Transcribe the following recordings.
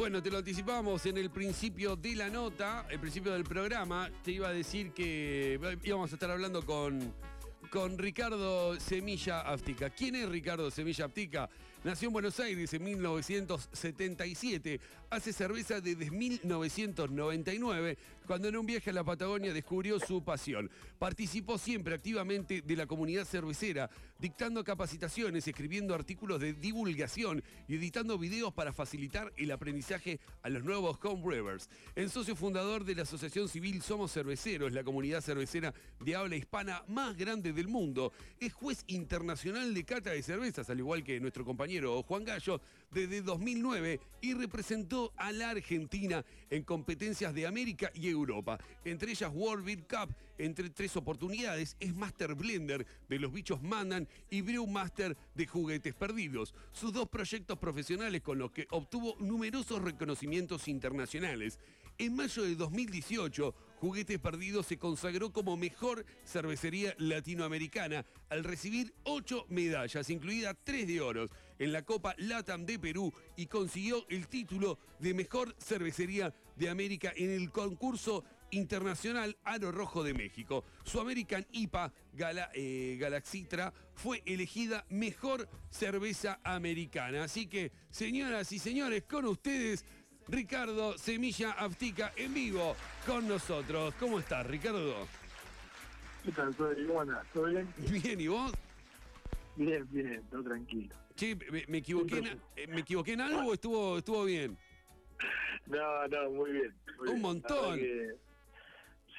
Bueno, te lo anticipamos en el principio de la nota, el principio del programa. Te iba a decir que íbamos a estar hablando con con Ricardo Semilla Aptica. ¿Quién es Ricardo Semilla Aptica? Nació en Buenos Aires en 1977. Hace cerveza desde 1999, cuando en un viaje a la Patagonia descubrió su pasión. Participó siempre activamente de la comunidad cervecera, dictando capacitaciones, escribiendo artículos de divulgación y editando videos para facilitar el aprendizaje a los nuevos home brewers. En socio fundador de la Asociación Civil Somos Cerveceros, la comunidad cervecera de habla hispana más grande del mundo. Es juez internacional de cata de cervezas, al igual que nuestro compañero Juan Gallo, desde 2009 y representó a la Argentina en competencias de América y Europa, entre ellas World Beer Cup, entre tres oportunidades, es Master Blender de Los Bichos Mandan y Brewmaster de Juguetes Perdidos, sus dos proyectos profesionales con los que obtuvo numerosos reconocimientos internacionales. En mayo de 2018, Juguetes Perdidos se consagró como mejor cervecería latinoamericana al recibir ocho medallas, incluidas tres de oro, en la Copa LATAM de Perú y consiguió el título de mejor cervecería de América en el concurso internacional Aro Rojo de México. Su American IPA eh, Galaxitra fue elegida mejor cerveza americana. Así que, señoras y señores, con ustedes Ricardo Semilla Aftica en vivo con nosotros. ¿Cómo estás, Ricardo? ¿Qué tal? ¿Todo bien? Bien, ¿y vos? Bien, bien, todo tranquilo. Che, ¿me, equivoqué, en, eh, ¿me equivoqué en algo o estuvo, estuvo bien? No, no, muy bien. Un montón.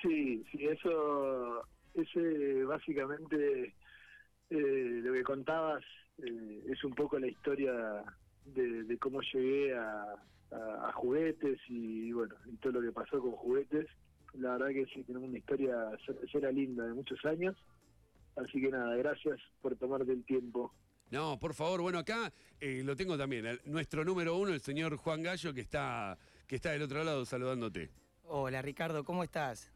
sí, sí, eso, ese básicamente eh, lo que contabas eh, es un poco la historia de cómo llegué a, a, juguetes y bueno, y todo lo que pasó con juguetes. La verdad que sí, tenemos una historia será linda de muchos años. Así que nada, gracias por tomarte el tiempo. No, por favor, bueno, acá eh, lo tengo también, nuestro número uno, el señor Juan Gallo, que está, que está del otro lado saludándote. Hola Ricardo, ¿cómo estás?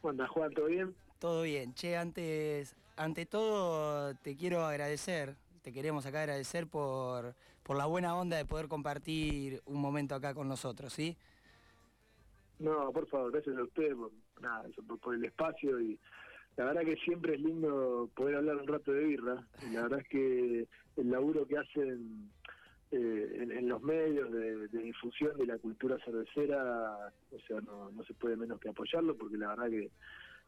¿Cómo Juan? ¿Todo bien? Todo bien. Che, antes, ante todo te quiero agradecer te queremos acá agradecer por, por la buena onda de poder compartir un momento acá con nosotros, ¿sí? No, por favor, gracias a ustedes por, nada, por, el espacio y la verdad que siempre es lindo poder hablar un rato de birra. La verdad es que el laburo que hacen eh, en, los medios de, difusión de la cultura cervecera, o sea, no, no se puede menos que apoyarlo porque la verdad que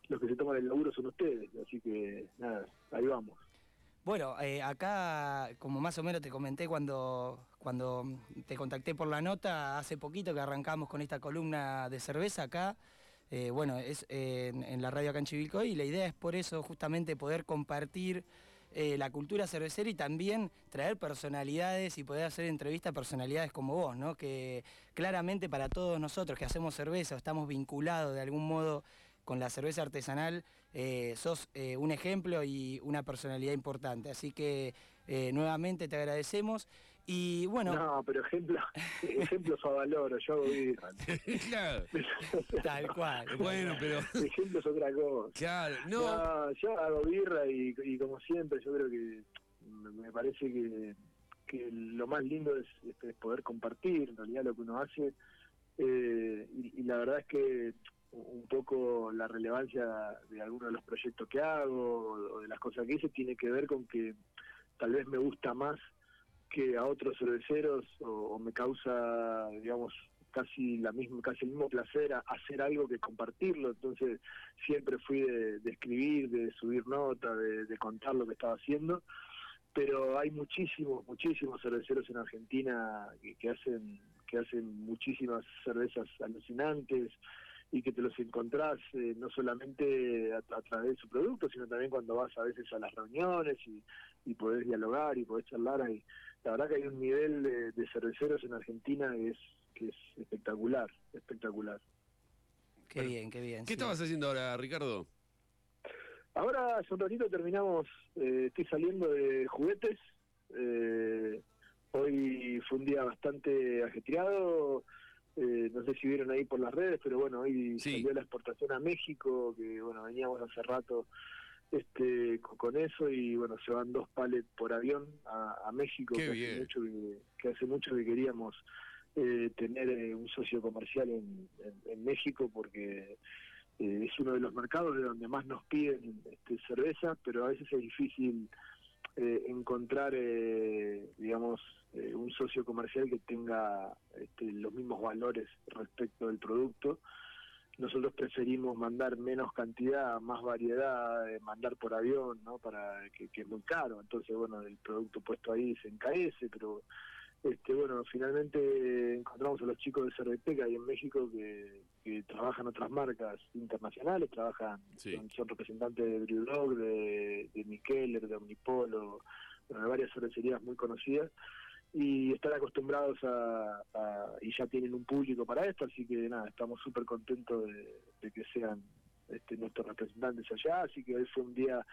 los que se toman el laburo son ustedes. Así que nada, ahí vamos. Bueno, eh, acá, como más o menos te comenté cuando, cuando te contacté por la nota, hace poquito que arrancamos con esta columna de cerveza acá. Eh, bueno, es en, la radio acá en y la idea es por eso justamente poder compartir eh, la cultura cervecera y también traer personalidades y poder hacer entrevistas a personalidades como vos, ¿no? Que claramente para todos nosotros que hacemos cerveza, estamos vinculados de algún modo con la cerveza artesanal eh, sos eh, un ejemplo y una personalidad importante. Así que eh, nuevamente te agradecemos. Y bueno. No, pero ejemplo, ejemplos a valor, yo hago birra. claro. Tal cual. Bueno, pero. Ejemplos otra cosa. Claro, no. yo hago birra y, como siempre, yo creo que me parece que, que lo más lindo es, poder compartir en realidad lo que uno hace. y, la verdad es que un poco la relevancia de algunos de los proyectos que hago o de las cosas que hice tiene que ver con que tal vez me gusta más que a otros cerveceros o, me causa digamos casi la misma casi el mismo placer hacer algo que compartirlo entonces siempre fui de, escribir de subir notas de, contar lo que estaba haciendo pero hay muchísimos muchísimos cerveceros en Argentina que, hacen que hacen muchísimas cervezas alucinantes y que te los encontrás eh, no solamente a, través de su producto, sino también cuando vas a veces a las reuniones y, y podés dialogar y podés charlar. Y la verdad que hay un nivel de, cerveceros en Argentina que es, que es espectacular, espectacular. Qué bien, qué bien. ¿Qué estabas haciendo ahora, Ricardo? Ahora, hace un ratito terminamos, eh, estoy saliendo de juguetes. Eh, hoy fue un día bastante ajetreado eh, no sé si vieron ahí por las redes, pero bueno, hoy salió la exportación a México, que bueno, veníamos hace rato este con eso y bueno, se van dos palets por avión a, México, que hace, mucho que, hace mucho que queríamos eh, tener eh, un socio comercial en, en, México porque eh, es uno de los mercados de donde más nos piden este, cerveza, pero a veces es difícil encontrar, digamos, un socio comercial que tenga este, los mismos valores respecto del producto nosotros preferimos mandar menos cantidad, más variedad, mandar por avión, ¿no? Para que, que, es muy caro. Entonces, bueno, el producto puesto ahí se encarece, pero este, bueno, finalmente encontramos a los chicos de Cerveteca ahí en México que, trabajan otras marcas internacionales, trabajan, son, representantes de Brewdog, de, de Mikeller, de Omnipolo, de varias cervecerías muy conocidas y están acostumbrados a, y ya tienen un público para esto, así que nada, estamos súper contentos de, que sean este, nuestros representantes allá, así que hoy fue un día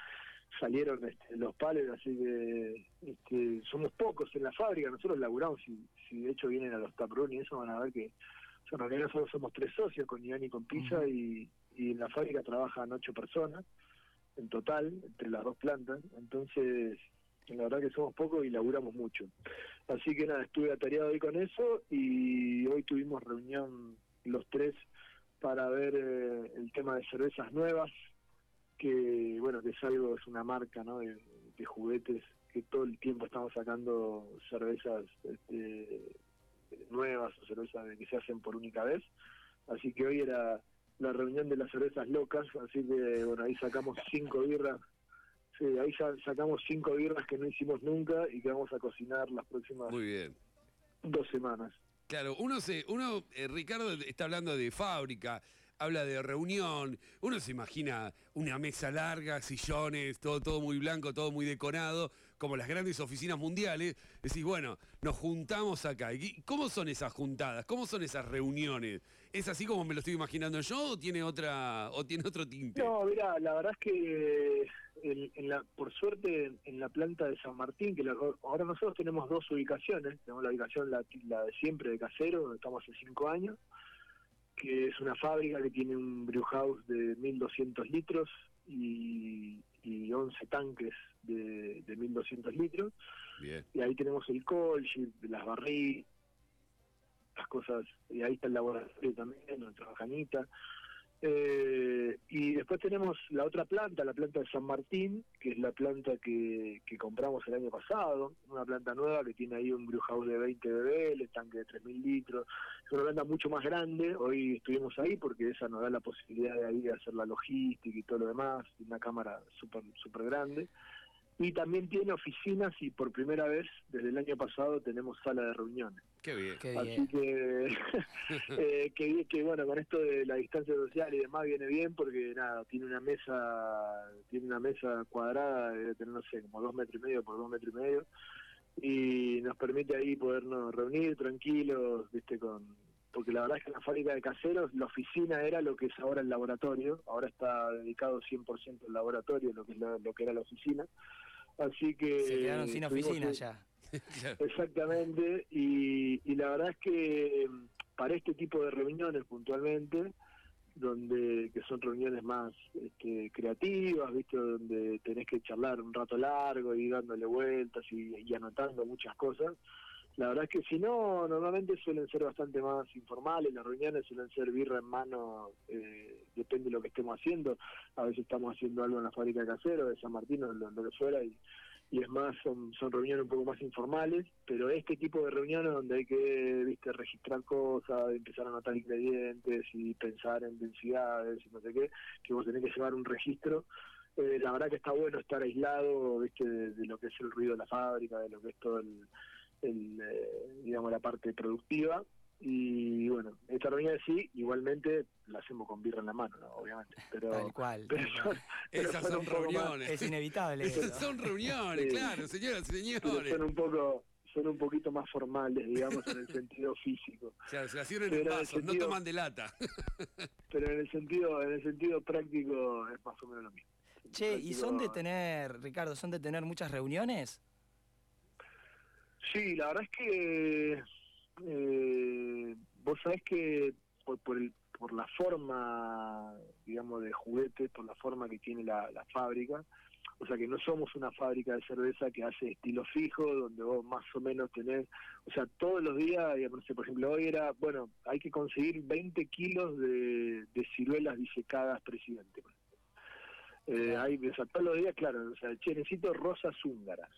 salieron este, los pales, así que este, somos pocos en la fábrica, nosotros laburamos, y si de hecho vienen a los taprón y eso van a ver que en realidad nosotros somos tres socios con Iván y con Pisa y, y en la fábrica trabajan ocho personas en total, entre las dos plantas, entonces la verdad que somos pocos y laburamos mucho. Así que nada, estuve atareado ahí con eso y hoy tuvimos reunión los tres para ver eh, el tema de cervezas nuevas, que bueno, que es algo, es una marca ¿no? de, juguetes que todo el tiempo estamos sacando cervezas este, nuevas o cervezas que se hacen por única vez. Así que hoy era la reunión de las cervezas locas, así que bueno, ahí sacamos cinco birras Sí, ahí ya sacamos cinco birras que no hicimos nunca y que vamos a cocinar las próximas dos semanas. Claro, uno se, uno, eh, Ricardo está hablando de fábrica, habla de reunión, uno se imagina una mesa larga, sillones, todo, todo muy blanco, todo muy decorado, como las grandes oficinas mundiales. Decís, bueno, nos juntamos acá. ¿Cómo son esas juntadas? ¿Cómo son esas reuniones? ¿Es así como me lo estoy imaginando yo o tiene otra o tiene otro tinte? No, mira, la verdad es que en, la, por suerte en la planta de San Martín, que ahora nosotros tenemos dos ubicaciones, tenemos la ubicación la, de siempre de Casero, donde estamos hace cinco años, que es una fábrica que tiene un brew house de 1.200 litros y, y 11 tanques de, de 1.200 litros. Y ahí tenemos el colchip, las barrigas, las cosas, y ahí está el laboratorio también, donde trabaja Anita. Eh, y después tenemos la otra planta, la planta de San Martín, que es la planta que, que compramos el año pasado, una planta nueva que tiene ahí un brew house de 20 el tanque de 3.000 litros, es una planta mucho más grande, hoy estuvimos ahí porque esa nos da la posibilidad de ahí hacer la logística y todo lo demás, una cámara súper super grande y también tiene oficinas y por primera vez desde el año pasado tenemos sala de reuniones. Qué bien. Así que, eh, que, que, bueno, con esto de la distancia social y demás viene bien porque nada, tiene una mesa, tiene una mesa cuadrada, de tener, no sé, como dos metros y medio por dos metros y medio y nos permite ahí podernos reunir tranquilos, viste, con porque la verdad es que en la fábrica de caseros la oficina era lo que es ahora el laboratorio, ahora está dedicado 100% al laboratorio, lo que es lo que era la oficina. Así que... Se quedaron sin oficina ya. Exactamente, y, y la verdad es que mm, para este tipo de reuniones puntualmente, donde que son reuniones más este, creativas, ¿viste? donde tenés que charlar un rato largo y dándole vueltas y anotando muchas cosas, la verdad es que si no, normalmente suelen ser bastante más informales, las reuniones suelen ser birra en mano, eh, depende de lo que estemos haciendo. A veces estamos haciendo algo en la fábrica de casero, de San Martín o lo, que fuera, y, y es más, son, son reuniones un poco más informales, pero este tipo de reuniones donde hay que viste registrar cosas, empezar a anotar ingredientes y pensar en densidades y no sé qué, que vos tenés que llevar un registro. Eh, la verdad que está bueno estar aislado viste de lo que es el ruido de la fábrica, de lo que es todo el el, eh, digamos, la parte productiva. Y bueno, esta reunión sí, igualmente la hacemos con birra en la mano, obviamente. Pero, Tal cual. Esas son, reuniones. es inevitable. son reuniones, claro, señoras y señores. Son un poco son un poquito más formales, digamos, en el sentido físico. Claro, se las en vasos, no toman de lata. pero en el sentido en el sentido práctico es más o menos lo mismo. Che, ¿y son de tener, Ricardo, son de tener muchas reuniones? Sí, la verdad es que eh, vos sabés que por, por, por la forma, digamos, de juguetes, por la forma que tiene la, la fábrica. O sea que no somos una fábrica de cerveza que hace estilo fijo, donde vos más o menos tenés, o sea, todos los días, digamos, por ejemplo, hoy era, bueno, hay que conseguir 20 kilos de, de ciruelas disecadas, presidente. Eh, hay, o sea, todos los días, claro, o sea, che, necesito rosas húngaras.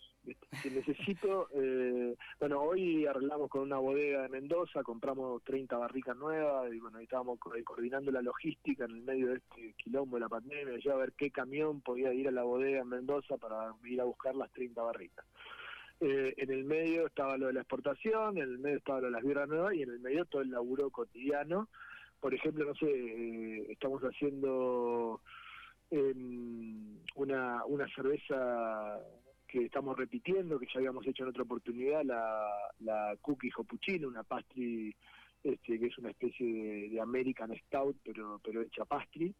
Si necesito, eh, bueno, hoy arreglamos con una bodega de Mendoza, compramos 30 barricas nuevas y bueno, ahí estábamos coordinando la logística en el medio de este quilombo de la pandemia, ya a ver qué camión podía ir a la bodega en Mendoza para ir a buscar las 30 barricas. Eh, en el medio estaba lo de la exportación, en el medio estaba lo de las birras nuevas y en el medio todo el laburo cotidiano. Por ejemplo, no sé, eh, estamos haciendo una, una cerveza que estamos repitiendo, que ya habíamos hecho en otra oportunidad, la, la Cookie Hopuccino, una pastry este, que es una especie de, American Stout, pero pero hecha pastry.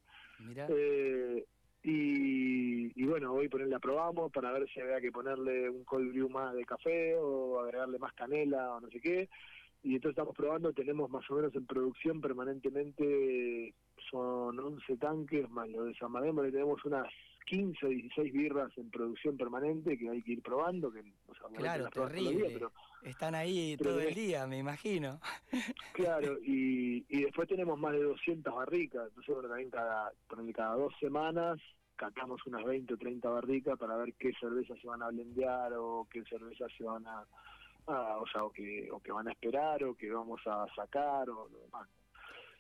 Eh, y, y, bueno, hoy ponerla la probamos para ver si había que ponerle un cold brew más de café o agregarle más canela o no sé qué. Y entonces estamos probando, tenemos más o menos en producción permanentemente son 11 tanques, más lo de San Madero, tenemos unas 15 o 16 birras en producción permanente que hay que ir probando. Que, claro, terrible. Están ahí todo el día, me imagino. Claro, y, y después tenemos más de 200 barricas. Entonces, bueno, también cada, cada dos semanas catamos unas 20 o 30 barricas para ver qué cervezas se van a blendear o qué cervezas se van a, o sea, o que, o que van a esperar o que vamos a sacar o lo demás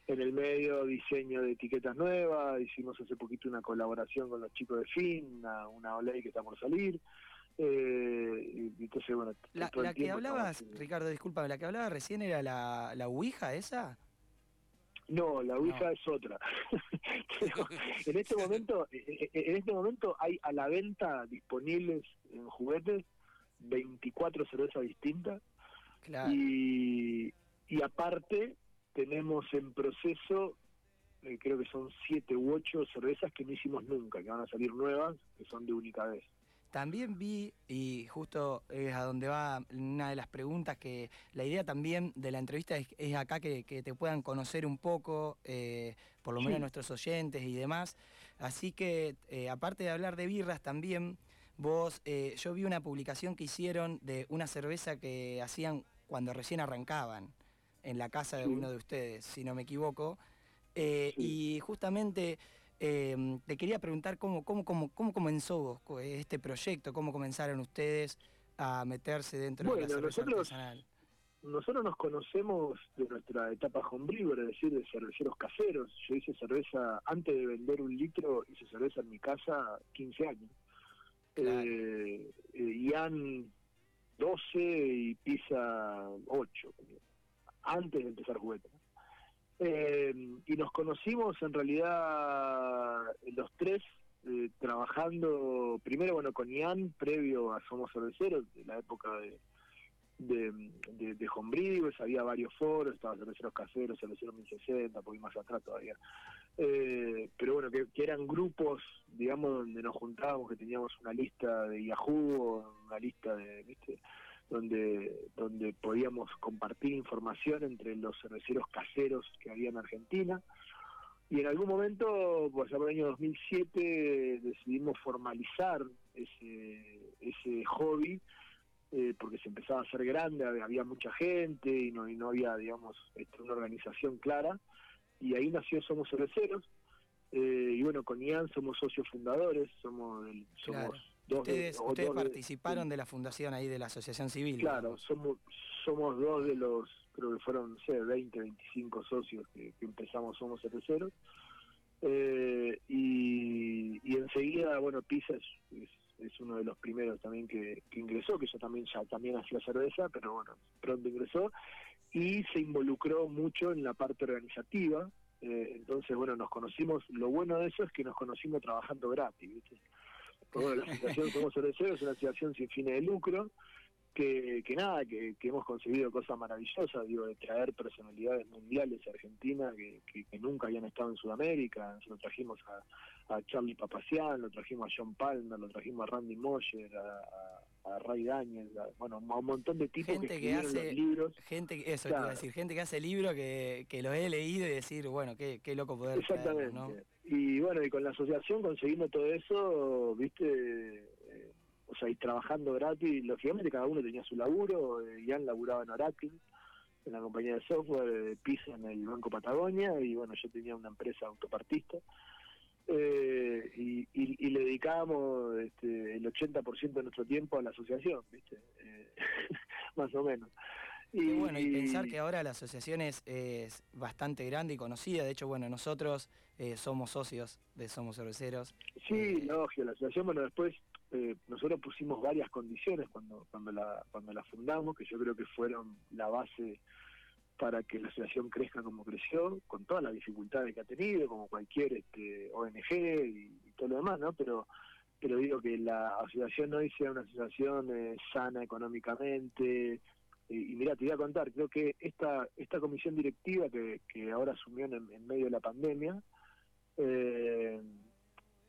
en el medio diseño de etiquetas nuevas, hicimos hace poquito una colaboración con los chicos de FIN, una, una que está por salir. Eh, entonces, bueno, la, que hablabas, Ricardo, disculpa, la que hablabas recién era la, la Ouija esa. No, la Ouija es otra. en este momento, eh, eh, en este momento hay a la venta disponibles en juguetes 24 cervezas distintas y, y aparte tenemos en proceso, eh, creo que son siete u ocho cervezas que no hicimos nunca, que van a salir nuevas, que son de única vez. También vi, y justo es a donde va una de las preguntas, que la idea también de la entrevista es, acá que, te puedan conocer un poco, eh, por lo menos nuestros oyentes y demás. Así que, eh, aparte de hablar de birras, también vos, yo vi una publicación que hicieron de una cerveza que hacían cuando recién arrancaban en la casa de uno de ustedes, si no me equivoco. Eh, y justamente em, te quería preguntar cómo, cómo, cómo, cómo comenzó este proyecto, cómo comenzaron ustedes a meterse dentro de la cerveza nosotros, artesanal. Nosotros nos conocemos de nuestra etapa homebrew, es decir, de cerveceros caseros. Yo hice cerveza, antes de vender un litro, hice cerveza en mi casa 15 años. Eh, eh, Ian 12 y Pisa 8 antes de empezar juguetes. Eh, y nos conocimos en realidad los tres eh, trabajando primero bueno con Ian previo a Somos Cerveceros de la época de de, de, de había varios foros, estaba Cerveceros Caseros, Cerveceros 1060, poquito más atrás todavía. Eh, pero bueno, que, que, eran grupos, digamos, donde nos juntábamos, que teníamos una lista de Yahoo, una lista de, ¿viste? Donde, donde podíamos compartir información entre los cerveceros caseros que había en Argentina. Y en algún momento, pues allá por el año 2007, decidimos formalizar ese, ese hobby, eh, porque se empezaba a hacer grande, había mucha gente y no, y no había, digamos, este, una organización clara. Y ahí nació Somos Cerveceros. Eh, y bueno, con Ian somos socios fundadores, somos, somos ustedes, ustedes participaron de, la fundación ahí de la Asociación Civil. Claro, somos, somos dos de los, creo que fueron, no sé, 20, 25 socios que, empezamos Somos Cerveceros. Eh, y, y enseguida, bueno, Pisa es, es, uno de los primeros también que, ingresó, que yo también ya también hacía cerveza, pero bueno, pronto ingresó y se involucró mucho en la parte organizativa. Eh, entonces, bueno, nos conocimos, lo bueno de eso es que nos conocimos trabajando gratis, ¿viste? Bueno, la situación como cervecero es una situación sin fines de lucro, que, que nada, que, hemos conseguido cosas maravillosas, digo, de traer personalidades mundiales a Argentina que, que, nunca habían estado en Sudamérica, lo trajimos a, a Charlie Papacian, lo trajimos a John Palmer, lo trajimos a Randy Moyer, a Ray Daniels, a, bueno, a un montón de tipos Gente que que hace- los libros. Gente, que- eso te Claro. iba a decir, gente que hace libros que, que los he leído y decir, bueno, qué, qué loco poder Exactamente. Y bueno, y con la asociación consiguiendo todo eso, viste, eh, o sea, y trabajando gratis, lógicamente cada uno tenía su laburo, eh, Ian laburaba en Oracle, en la compañía de software, eh, Pisa en el Banco Patagonia, y bueno, yo tenía una empresa autopartista. Eh, y, y- y le dedicábamos este, el 80% de nuestro tiempo a la asociación, ¿viste? Eh, más o menos. Qué bueno, y pensar que ahora la asociación es, es bastante grande y conocida. De hecho, bueno, nosotros eh, somos socios de Somos Cerveceros. Sí, Eh, lógico, la asociación, bueno, después eh, nosotros pusimos varias condiciones cuando cuando la cuando la fundamos, que yo creo que fueron la base para que la asociación crezca como creció, con todas las dificultades que ha tenido, como cualquier este, ONG y, todo lo demás, ¿no? Pero pero digo que la asociación hoy sea una asociación eh, sana económicamente. Y, y mira, te voy a contar, creo que esta esta comisión directiva que, que ahora asumió en, en medio de la pandemia, eh,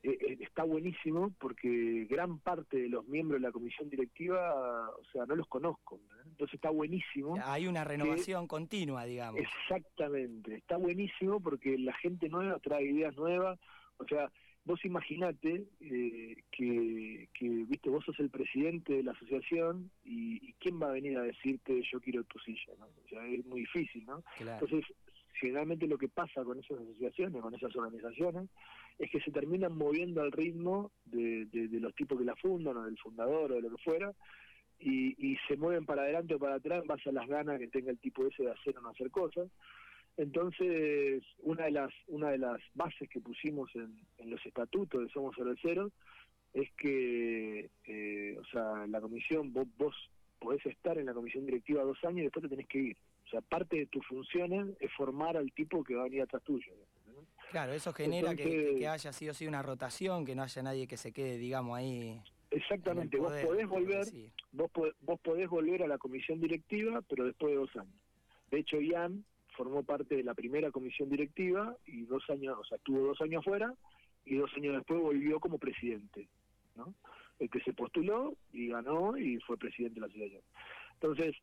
eh, eh, está buenísimo porque gran parte de los miembros de la comisión directiva, o sea, no los conozco. ¿eh? Entonces está buenísimo. hay una renovación continua, digamos. Exactamente, está buenísimo porque la gente nueva trae ideas nuevas. O sea, vos imaginate eh, que, que, viste, vos sos el presidente de la asociación y, y quién va a venir a decirte yo quiero tu silla, ¿no? O sea, es muy difícil, ¿no? Claro. Entonces, generalmente lo que pasa con esas asociaciones, con esas organizaciones, es que se terminan moviendo al ritmo de, de- los tipos que la fundan o del fundador o de lo que fuera, y, y se mueven para adelante o para atrás en base a las ganas que tenga el tipo ese de hacer o no hacer cosas. Entonces, una de las una de las bases que pusimos en, en los estatutos de Somos Cerveceros es que, eh, o sea, la comisión, vos, vos podés estar en la comisión directiva dos años y después te tenés que ir. O sea, parte de tus funciones es formar al tipo que va a venir atrás tuyo. Claro, eso genera que- que, Entonces- que haya sido sí una rotación, que no haya nadie que se quede, digamos, ahí. Exactamente, poder, vos podés volver, vos, po- vos podés volver a la comisión directiva, pero después de dos años. De hecho, Ian formó parte de la primera comisión directiva y dos años, o sea, estuvo dos años fuera y dos años después volvió como presidente, ¿no? El que se postuló y ganó y fue presidente de la asociación. Entonces,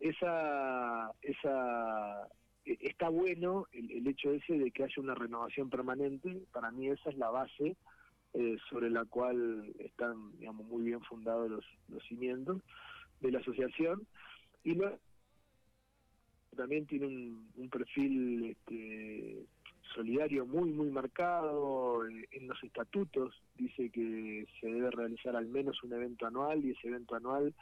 esa, esa está bueno el, el hecho ese de que haya una renovación permanente. Para mí esa es la base eh, sobre la cual están, digamos, muy bien fundados los, los cimientos de la asociación. Y también tiene un, un perfil este, solidario muy, muy marcado. Eh, En los estatutos dice que se debe realizar al menos un evento anual y ese evento anual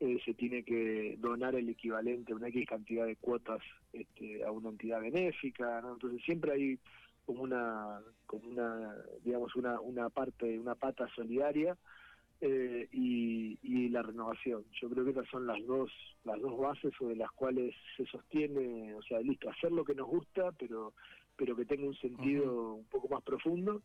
eh, se tiene que donar el equivalente a una X cantidad de cuotas este, a una entidad benéfica, ¿no? Entonces siempre hay como una, como una, digamos, una, una parte, una pata solidaria eh, y, y la renovación. Yo creo que esas son las dos, las dos bases sobre las cuales se sostiene, o sea, listo, hacer lo que nos gusta, pero, pero que tenga un sentido un poco más profundo.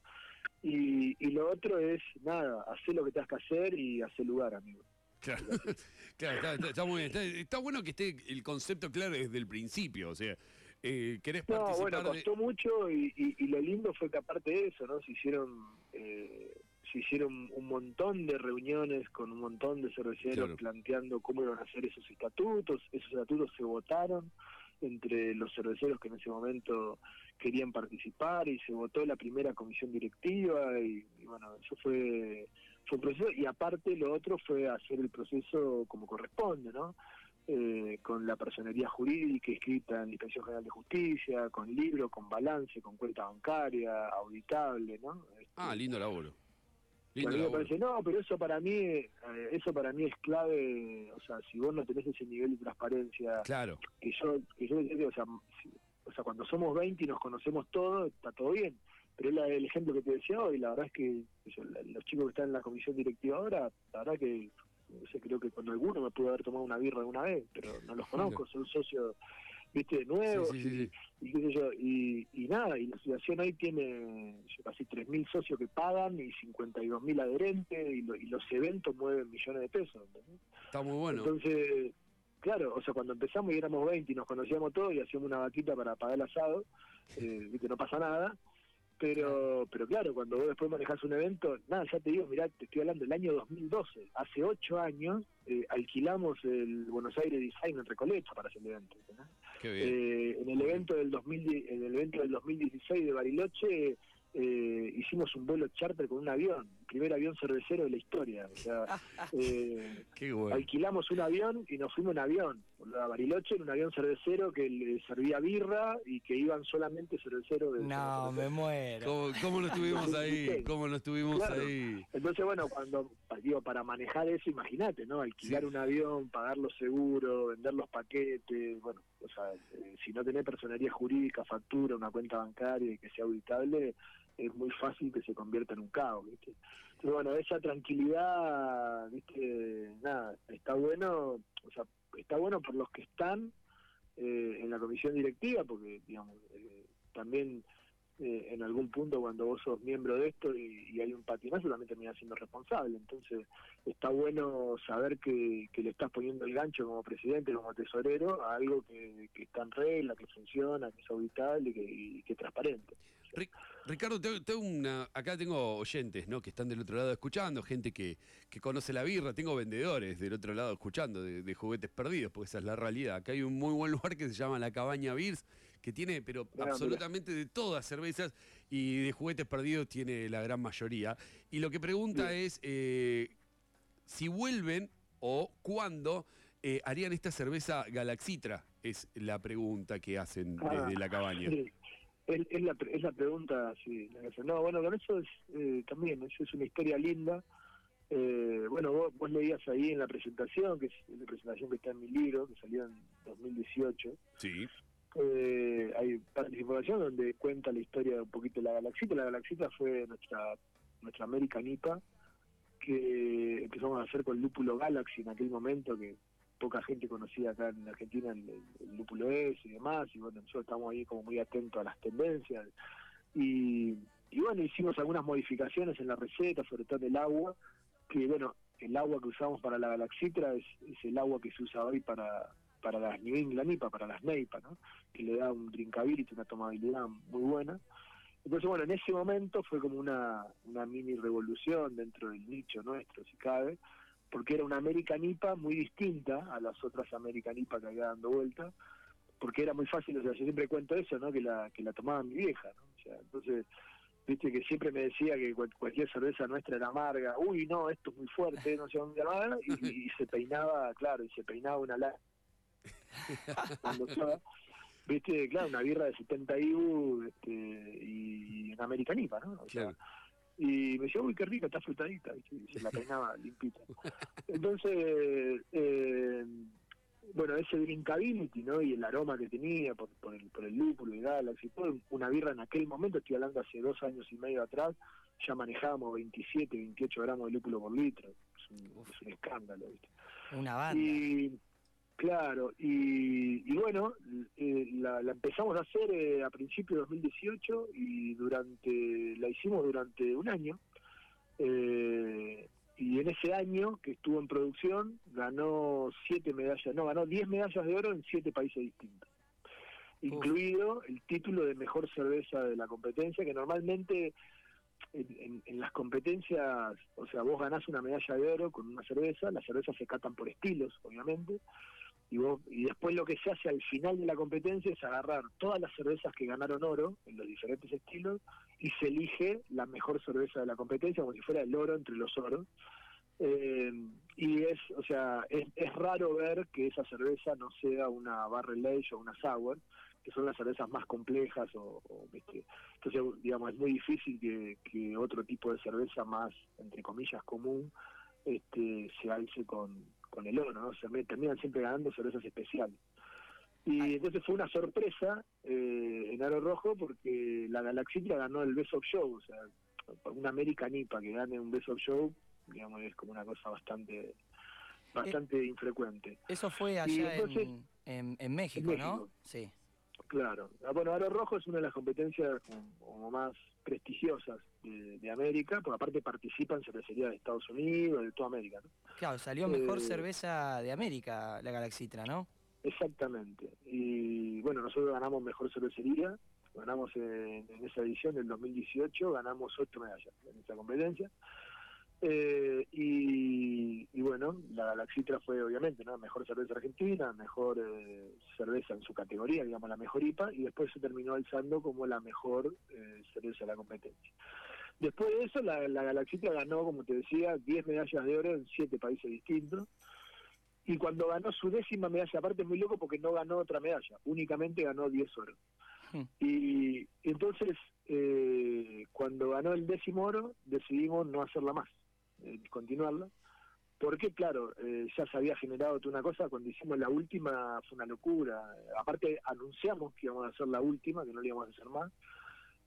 Y, y lo otro es, nada, hacer lo que tengas que hacer y hacer lugar, amigo. Claro, claro, está, está- está muy bien. Está, está bueno que esté el concepto claro desde el principio. O sea, eh, querés No, participar bueno, de- costó mucho y, y- y lo lindo fue que aparte de eso, ¿no? Se hicieron, eh, se hicieron un montón de reuniones con un montón de cerveceros Claro. planteando cómo iban a hacer esos estatutos. Esos estatutos se votaron entre los cerveceros que en ese momento querían participar y se votó la primera comisión directiva y, y bueno, eso fue, fue un proceso y aparte lo otro fue hacer el proceso como corresponde, ¿no? eh, con la personería jurídica escrita en la Inspección General de Justicia, con libro, con balance, con cuenta bancaria, auditable, ¿no? Este, Ah, lindo laburo. Lindo me laburo. parece, no, pero eso para mí, eh, eso para mí es clave, o sea, si vos no tenés ese nivel de transparencia, Claro, que yo, que yo o sea, si- o sea, cuando somos 20 y nos conocemos todos, está todo bien. Pero la- el ejemplo que te decía hoy, la verdad es que yo, la- los chicos que están en la comisión directiva ahora, la verdad que, no sé, creo que con alguno me pude haber tomado una birra alguna vez, pero no los conozco, son socios, viste, nuevos, Sí, sí, sí, y, y qué sé yo, y, y nada, y la asociación hoy tiene yo, casi 3.000 socios que pagan y 52.000 adherentes, y, lo- y los eventos mueven millones de pesos, ¿entendés? está muy bueno. Entonces, claro, o sea, cuando empezamos y éramos 20 y nos conocíamos todos y hacíamos una vaquita para pagar el asado, eh, viste, no pasa nada. Pero, pero claro, cuando vos después manejás un evento, nada, ya te digo, mirá, te estoy hablando del año 2012, hace ocho años eh, alquilamos el Buenos Aires Design en Recoleta para hacer el evento. Eh, en el evento del 2000, en el evento del 2016 de Bariloche eh, hicimos un vuelo charter con un avión, primer avión cervecero de la historia. O sea, eh, alquilamos un avión y nos fuimos en avión a Bariloche en un avión cervecero que le servía birra y que iban solamente cerveceros. no, me muero. ¿Cómo, ¿Cómo, lo estuvimos ahí? ¿Cómo lo estuvimos ahí? Entonces, bueno, cuando digo, para manejar eso, imagínate, ¿no? Alquilar un avión, pagar los seguros, vender los paquetes, bueno, o sea, eh, si no tenés personería jurídica, factura, una cuenta bancaria y que sea auditable, es muy fácil que se convierta en un caos, ¿viste? Entonces, bueno, esa tranquilidad, ¿viste? Nada, está bueno, o sea, está bueno por los que están eh, en la comisión directiva, porque, digamos, eh, también eh, en algún punto cuando vos sos miembro de esto y, hay un patinazo también terminás siendo responsable. Entonces está bueno saber que, le estás poniendo el gancho como presidente, como tesorero, a algo que, está en regla, que funciona, que es auditable y que, es transparente. Ricardo, tengo una, acá tengo oyentes ¿no? que están del otro lado escuchando, gente que, que conoce la birra, tengo vendedores del otro lado escuchando de, juguetes perdidos, porque esa es la realidad. Acá hay un muy buen lugar que se llama La Cabaña Beers, que tiene, pero absolutamente de todas cervezas y de juguetes perdidos tiene la gran mayoría. Y lo que pregunta es eh, si vuelven o cuándo eh, harían esta cerveza Galaxitra, es la pregunta que hacen desde ah, la cabaña. Es, la, es la pregunta, sí. No, bueno, con eso es, eh, también, eso es una historia linda. Eh, bueno, vos, vos, leías ahí en la presentación, que es la presentación que está en mi libro, que salió en 2018. Sí. Eh, hay participación donde cuenta la historia un poquito de la Galaxita. La Galaxita fue nuestra nuestra American IPA, que empezamos a hacer con Lúpulo Galaxy en aquel momento, que poca gente conocía acá en Argentina el, lúpulo S y demás, y bueno, nosotros estamos ahí como muy atentos a las tendencias. Y, bueno, hicimos algunas modificaciones en la receta, sobre todo el agua, que bueno, el agua que usamos para la Galaxitra es, el agua que se usa hoy para, para las New England IPA, para las NEIPA, ¿no? que le da un drinkability, una tomabilidad muy buena. Entonces, bueno, en ese momento fue como una, una mini revolución dentro del nicho nuestro, si cabe, porque era una American IPA muy distinta a las otras American IPA que había dando vuelta, porque era muy fácil, o sea, yo siempre cuento eso, ¿no? Que la, que la tomaba mi vieja, ¿no? O sea, entonces, viste que siempre me decía que cualquier cerveza nuestra era amarga, uy, no, esto es muy fuerte, no sé dónde amarga, y, y se peinaba, claro, y se peinaba una cuando viste, claro, una birra de 70 IBU este, y una American IPA, ¿no? O sea, y me decía, uy, qué rica, está frutadita, y se la peinaba limpita. Entonces, eh, bueno, ese drinkability, ¿no? Y el aroma que tenía por, por, el, por el lúpulo y Galaxy, todo, una birra en aquel momento, estoy hablando hace dos años y medio atrás, ya manejábamos 27, 28 gramos de lúpulo por litro. Es un, escándalo, ¿viste? Una banda. Y, Claro, y, bueno, eh, la, empezamos a hacer eh, a principios de 2018 y durante la hicimos durante un año. Eh, y en ese año que estuvo en producción ganó siete medallas, no, ganó diez medallas de oro en siete países distintos, incluido el título de mejor cerveza de la competencia, que normalmente en, en, las competencias, o sea, vos ganás una medalla de oro con una cerveza, las cervezas se catan por estilos, obviamente, y, y después lo que se hace al final de la competencia es agarrar todas las cervezas que ganaron oro en los diferentes estilos y se elige la mejor cerveza de la competencia como si fuera el oro entre los oros. Eh, y es, o sea, es, raro ver que esa cerveza no sea una barrel age o una sour, que son las cervezas más complejas o, entonces digamos es muy difícil que, que otro tipo de cerveza más entre comillas común este se alce con, con el oro, ¿no? Se me, terminan siempre ganando cervezas especiales. Y entonces fue una sorpresa eh, en Aro Rojo porque la Galaxia ganó el Best of Show, o sea, una American IPA que gane un Best of Show, digamos, es como una cosa bastante bastante eh, infrecuente. Eso fue allá en, en, México, ¿no? Sí. Claro. Ah, bueno, Aro Rojo es una de las competencias como más prestigiosas de, América, porque aparte participan cervecerías de Estados Unidos, de toda América. ¿no? Claro, salió mejor eh, cerveza de América la Galaxitra, ¿no? Exactamente. Y bueno, nosotros ganamos mejor cervecería ganamos en, esa edición del 2018, ganamos ocho medallas en esa competencia. Eh, y, bueno, la Galaxitra fue obviamente ¿no? mejor cerveza argentina, mejor eh, cerveza en su categoría, digamos la mejor IPA, y después se terminó alzando como la mejor eh, cerveza de la competencia. Después de eso, la, la Galaxitra ganó, como te decía, 10 medallas de oro en 7 países distintos. Y cuando ganó su décima medalla, aparte es muy loco porque no ganó otra medalla, únicamente ganó 10 oro. Hmm. Y, entonces, cuando ganó el décimo oro, decidimos no hacerla más eh, continuarla. Porque, claro, eh, ya se había generado toda una cosa, cuando hicimos la última fue una locura. Aparte, anunciamos que íbamos a hacer la última, que no le íbamos a hacer más.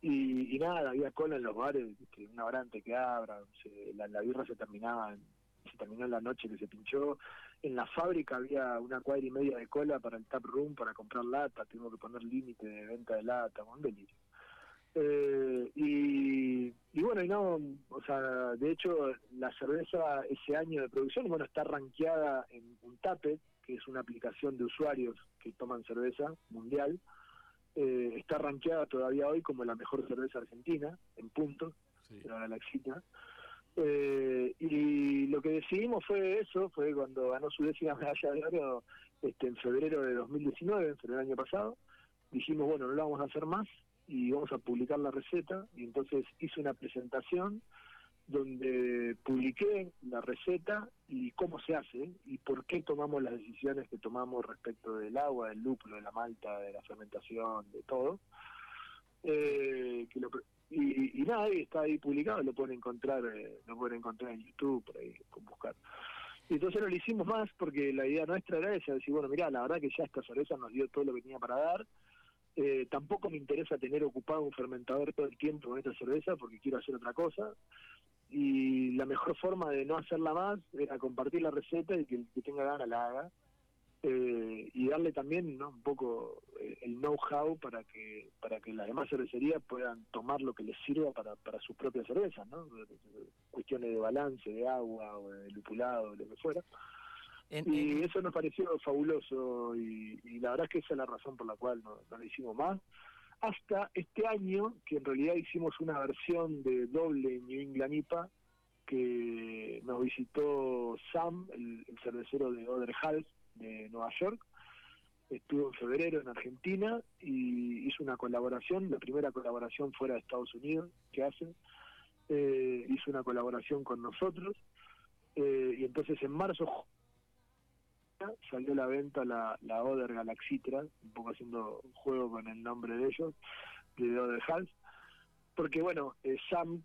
Y, nada, había cola en los bares, una hora antes que abra, la, la, birra se terminaba, se terminó en la noche que se pinchó. En la fábrica había una cuadra y media de cola para el tap room, para comprar lata, tuvimos que poner límite de venta de lata, un delirio. Eh, y, bueno, y no, o sea, de hecho la cerveza ese año de producción, bueno, está rankeada en Untapet, que es una aplicación de usuarios que toman cerveza mundial, eh, está rankeada todavía hoy como la mejor cerveza argentina, en punto, sí. la galaxita. Eh, y lo que decidimos fue eso, fue cuando ganó su décima medalla de oro este, en febrero de 2019, en febrero del año pasado, dijimos, bueno, no lo vamos a hacer más, y vamos a publicar la receta y entonces hice una presentación donde publiqué la receta y cómo se hace y por qué tomamos las decisiones que tomamos respecto del agua, del lúpulo, de la malta, de la fermentación, de todo. Eh, y, nada, está ahí publicado, lo pueden encontrar, eh, lo pueden encontrar en YouTube, por ahí, con buscar. Y entonces no lo hicimos más porque la idea nuestra era esa, decir, bueno, mira, la verdad que ya esta cerveza nos dio todo lo que tenía para dar, eh, tampoco me interesa tener ocupado un fermentador todo el tiempo con esta cerveza porque quiero hacer otra cosa. Y la mejor forma de no hacerla más era compartir la receta y que el que tenga ganas la haga. Eh, y darle también ¿no? un poco eh, el know-how para que para que las demás cervecerías puedan tomar lo que les sirva para, para sus propias cervezas, ¿no? cuestiones de balance, de agua, o de lupulado, lo que fuera y eso nos pareció fabuloso y, la verdad es que esa es la razón por la cual no, lo hicimos más. Hasta este año, que en realidad hicimos una versión de doble New England IPA, que nos visitó Sam, el, cervecero de Other Half de Nueva York. Estuvo en febrero en Argentina y hizo una colaboración, la primera colaboración fuera de Estados Unidos que hacen. Eh, hizo una colaboración con nosotros. Eh, y entonces en marzo salió a la venta la, la Oder Galaxitra, un poco haciendo juego con el nombre de ellos, de Oder Hals, porque bueno, eh, Sam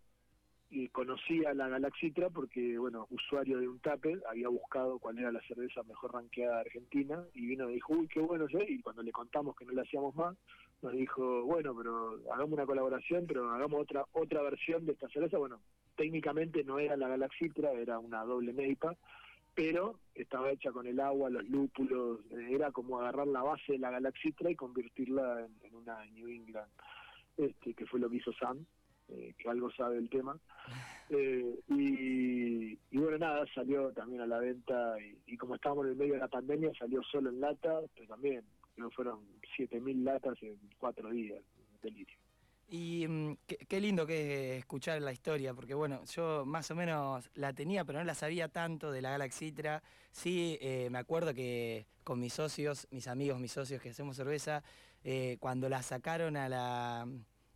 y conocía la Galaxitra porque, bueno, usuario de un tape, había buscado cuál era la cerveza mejor ranqueada de Argentina y vino y dijo, uy, qué bueno es, y cuando le contamos que no le hacíamos más, nos dijo, bueno, pero hagamos una colaboración, pero hagamos otra otra versión de esta cerveza. Bueno, técnicamente no era la Galaxitra, era una doble Neipa, pero estaba hecha con el agua, los lúpulos, eh, era como agarrar la base de la Galaxitra y convertirla en, una New England, este, que fue lo que hizo Sam, eh, que algo sabe del tema. Eh, y, bueno, nada, salió también a la venta y, como estábamos en el medio de la pandemia, salió solo en lata, pero también creo fueron 7.000 latas en cuatro días, delirio. Y mm, qué, lindo que es escuchar la historia, porque bueno, yo más o menos la tenía, pero no la sabía tanto de la Galaxitra. Sí, eh, me acuerdo que con mis socios, mis amigos, mis socios que hacemos cerveza, eh, cuando la sacaron a la.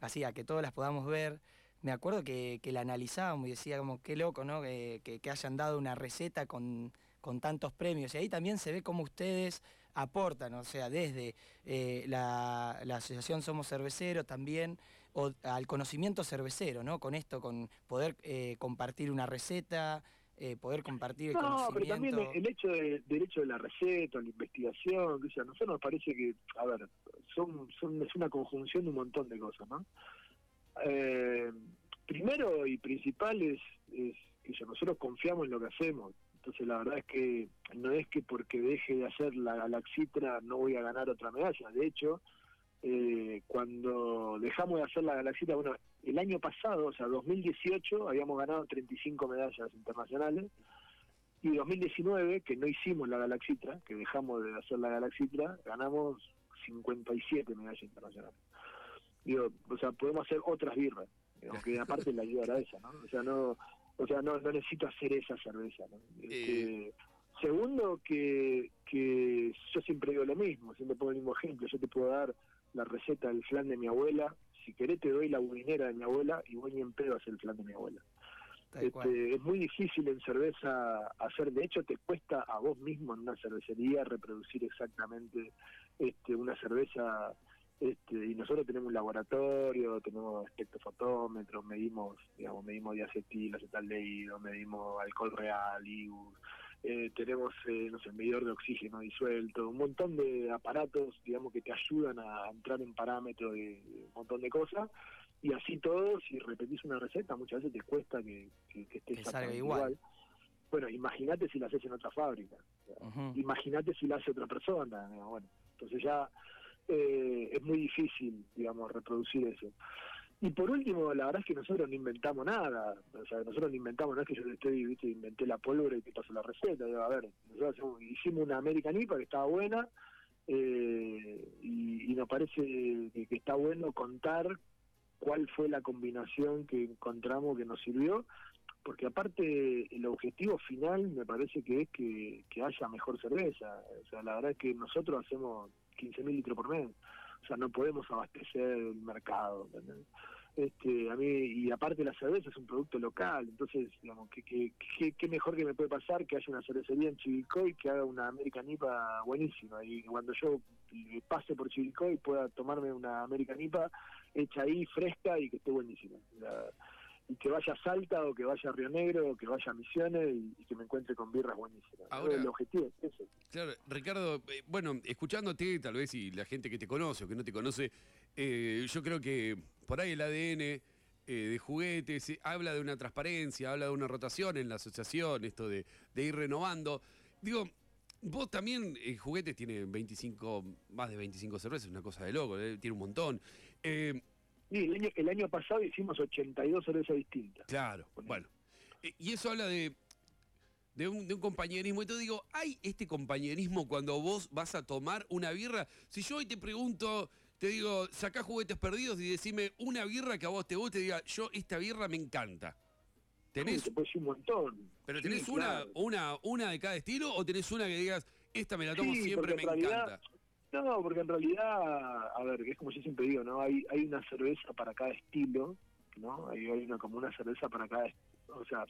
así, a que todos las podamos ver, me acuerdo que, la analizábamos y decía como qué loco, ¿no? Que, que, hayan dado una receta con, con tantos premios. Y ahí también se ve como ustedes aportan, o sea, desde eh, la, la, Asociación Somos Cerveceros también, o al conocimiento cervecero, ¿no? Con esto, con poder eh, compartir una receta, eh, poder compartir el no, pero también el hecho de, del hecho de la receta, la investigación, que sea, a nosotros nos parece que, a ver, son, son es una conjunción de un montón de cosas, ¿no? primero y principal es, es que nosotros confiamos en lo que hacemos, entonces la verdad es que no es que porque deje de hacer la Galaxitra no voy a ganar otra medalla. De hecho, eh, cuando dejamos de hacer la Galaxitra, bueno, el año pasado, o sea, 2018, habíamos ganado 35 medallas internacionales. Y 2019, que no hicimos la Galaxitra, que dejamos de hacer la Galaxitra, ganamos 57 medallas internacionales. digo, o sea, podemos hacer otras birras, aunque aparte la idea era esa, ¿no? O sea, no, o sea, no, no necesito hacer esa cerveza, ¿no? Este, segundo, que, que yo siempre digo lo mismo, siempre pongo el mismo ejemplo, yo te puedo dar la receta del flan de mi abuela, si querés te doy la budinera de mi abuela y voy ni en pedo a hacer el flan de mi abuela. Este, es muy difícil en cerveza hacer, de hecho te cuesta a vos mismo en una cervecería reproducir exactamente este, una cerveza este, y nosotros tenemos un laboratorio, tenemos espectrofotómetros, medimos, digamos, medimos diacetil, acetaldehído, medimos alcohol real, IBU, eh, tenemos, eh, no sé, medidor de oxígeno disuelto, un montón de aparatos, digamos, que te ayudan a entrar en parámetros de, un montón de cosas, y así todo, si repetís una receta, muchas veces te cuesta que, que, que esté igual. Bueno, imagínate si la haces en otra fábrica, imagínate si la hace otra persona, bueno, entonces ya eh, es muy difícil, digamos, reproducir eso. Y por último, la verdad es que nosotros no inventamos nada. O sea, nosotros no inventamos, no es que yo estoy, viste, inventé la pólvora y te paso la receta. a ver, nosotros hicimos una American IPA que estaba buena eh, y, nos parece que, está bueno contar cuál fue la combinación que encontramos que nos sirvió, porque aparte el objetivo final me parece que es que, que haya mejor cerveza. O sea, la verdad es que nosotros hacemos 15.000 litros por mes. O sea, no podemos abastecer el mercado. Este, a mí, y aparte la cerveza es un producto local, entonces, digamos, ¿qué, qué, qué, mejor que me puede pasar que haya una cervecería en Chivilcoy que haga una American IPA buenísima. Y cuando yo pase por Chivilcoy pueda tomarme una American IPA hecha ahí, fresca y que esté buenísima y que vaya a Salta o que vaya a Río Negro o que vaya a Misiones y, que me encuentre con birras buenísimas. Ahora, el objetivo es ese. Claro, Ricardo, eh, bueno, escuchándote tal vez y la gente que te conoce o que no te conoce, eh, yo creo que por ahí el ADN eh, de juguetes habla de una transparencia, habla de una rotación en la asociación, esto de, ir renovando. Digo, Vos también, Juguetes tiene 25, más de 25 cervezas, una cosa de loco, tiene un montón. Sí, el año, el año pasado hicimos 82 cervezas distintas. Claro, bueno. Eh, y eso habla de, de, un, de un compañerismo. Y te digo, ¿hay este compañerismo cuando vos vas a tomar una birra? Si yo hoy te pregunto, te digo, sacá juguetes perdidos y decime una birra que a vos te guste diga, yo esta birra me encanta. ¿Tenés? te un montón. ¿Pero tenés una, una, una de cada estilo o tenés una que digas, esta me la tomo siempre, me encanta? No, porque en realidad, a ver, es como yo siempre digo, ¿no? Hay, hay una cerveza para cada estilo, ¿no? Hay, hay una como una cerveza para cada, o sea...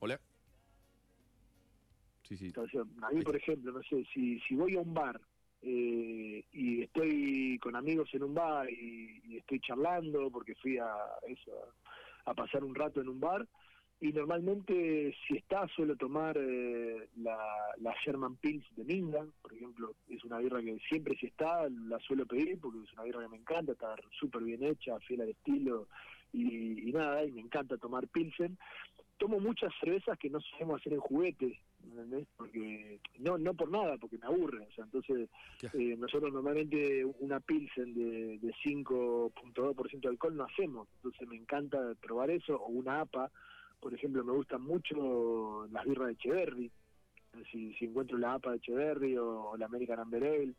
Hola. Sí, sí. a mí, por ejemplo, no sé, si, si voy a un bar eh, y estoy con amigos en un bar y, estoy charlando porque fui a eso, a pasar un rato en un bar, y normalmente si está suelo tomar eh, la, la Sherman Pils de Minga, por ejemplo, es una birra que siempre si está la suelo pedir porque es una birra que me encanta, está súper bien hecha, fiel al estilo y, nada, y me encanta tomar Pilsen. Tomo muchas cervezas que no sabemos hacer en juguetes, ¿entendés? Porque no no por nada, porque me aburre, o sea, entonces eh, nosotros normalmente una Pilsen de, de 5.2% de alcohol no hacemos, entonces me encanta probar eso, o una APA, por ejemplo, me gustan mucho las birras de Echeverry. Si, si encuentro la APA de Echeverry o, la American Amber Ale,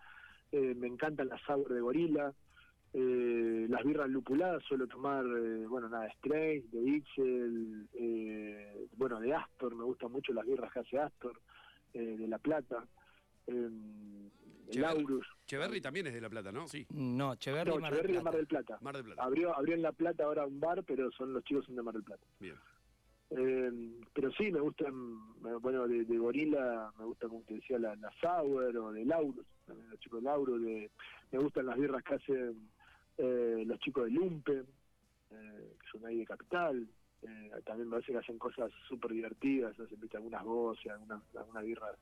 eh, me encantan las Sour de Gorila. Eh, las birras lupuladas suelo tomar, eh, bueno, nada, Stray, de Ixel, bueno, de Astor, me gustan mucho las birras que hace Astor, de La Plata. Laurus. Cheverry también es de La Plata, ¿no? Sí. No, Cheverry, no, Mar de Mar del Plata. Mar del Plata. Abrió, abrió en La Plata ahora un bar, pero son los chicos son de Mar del Plata. Bien. Eh, pero sí, me gustan, bueno, de, Gorila, me gusta, como te decía, la, Sauer o de también los chicos de Lauro, de, me gustan las birras que hacen eh, los chicos de Lumpen, eh, que son ahí de Capital, eh, también me parece que hacen cosas súper divertidas, hacen algunas voces, algunas, algunas birras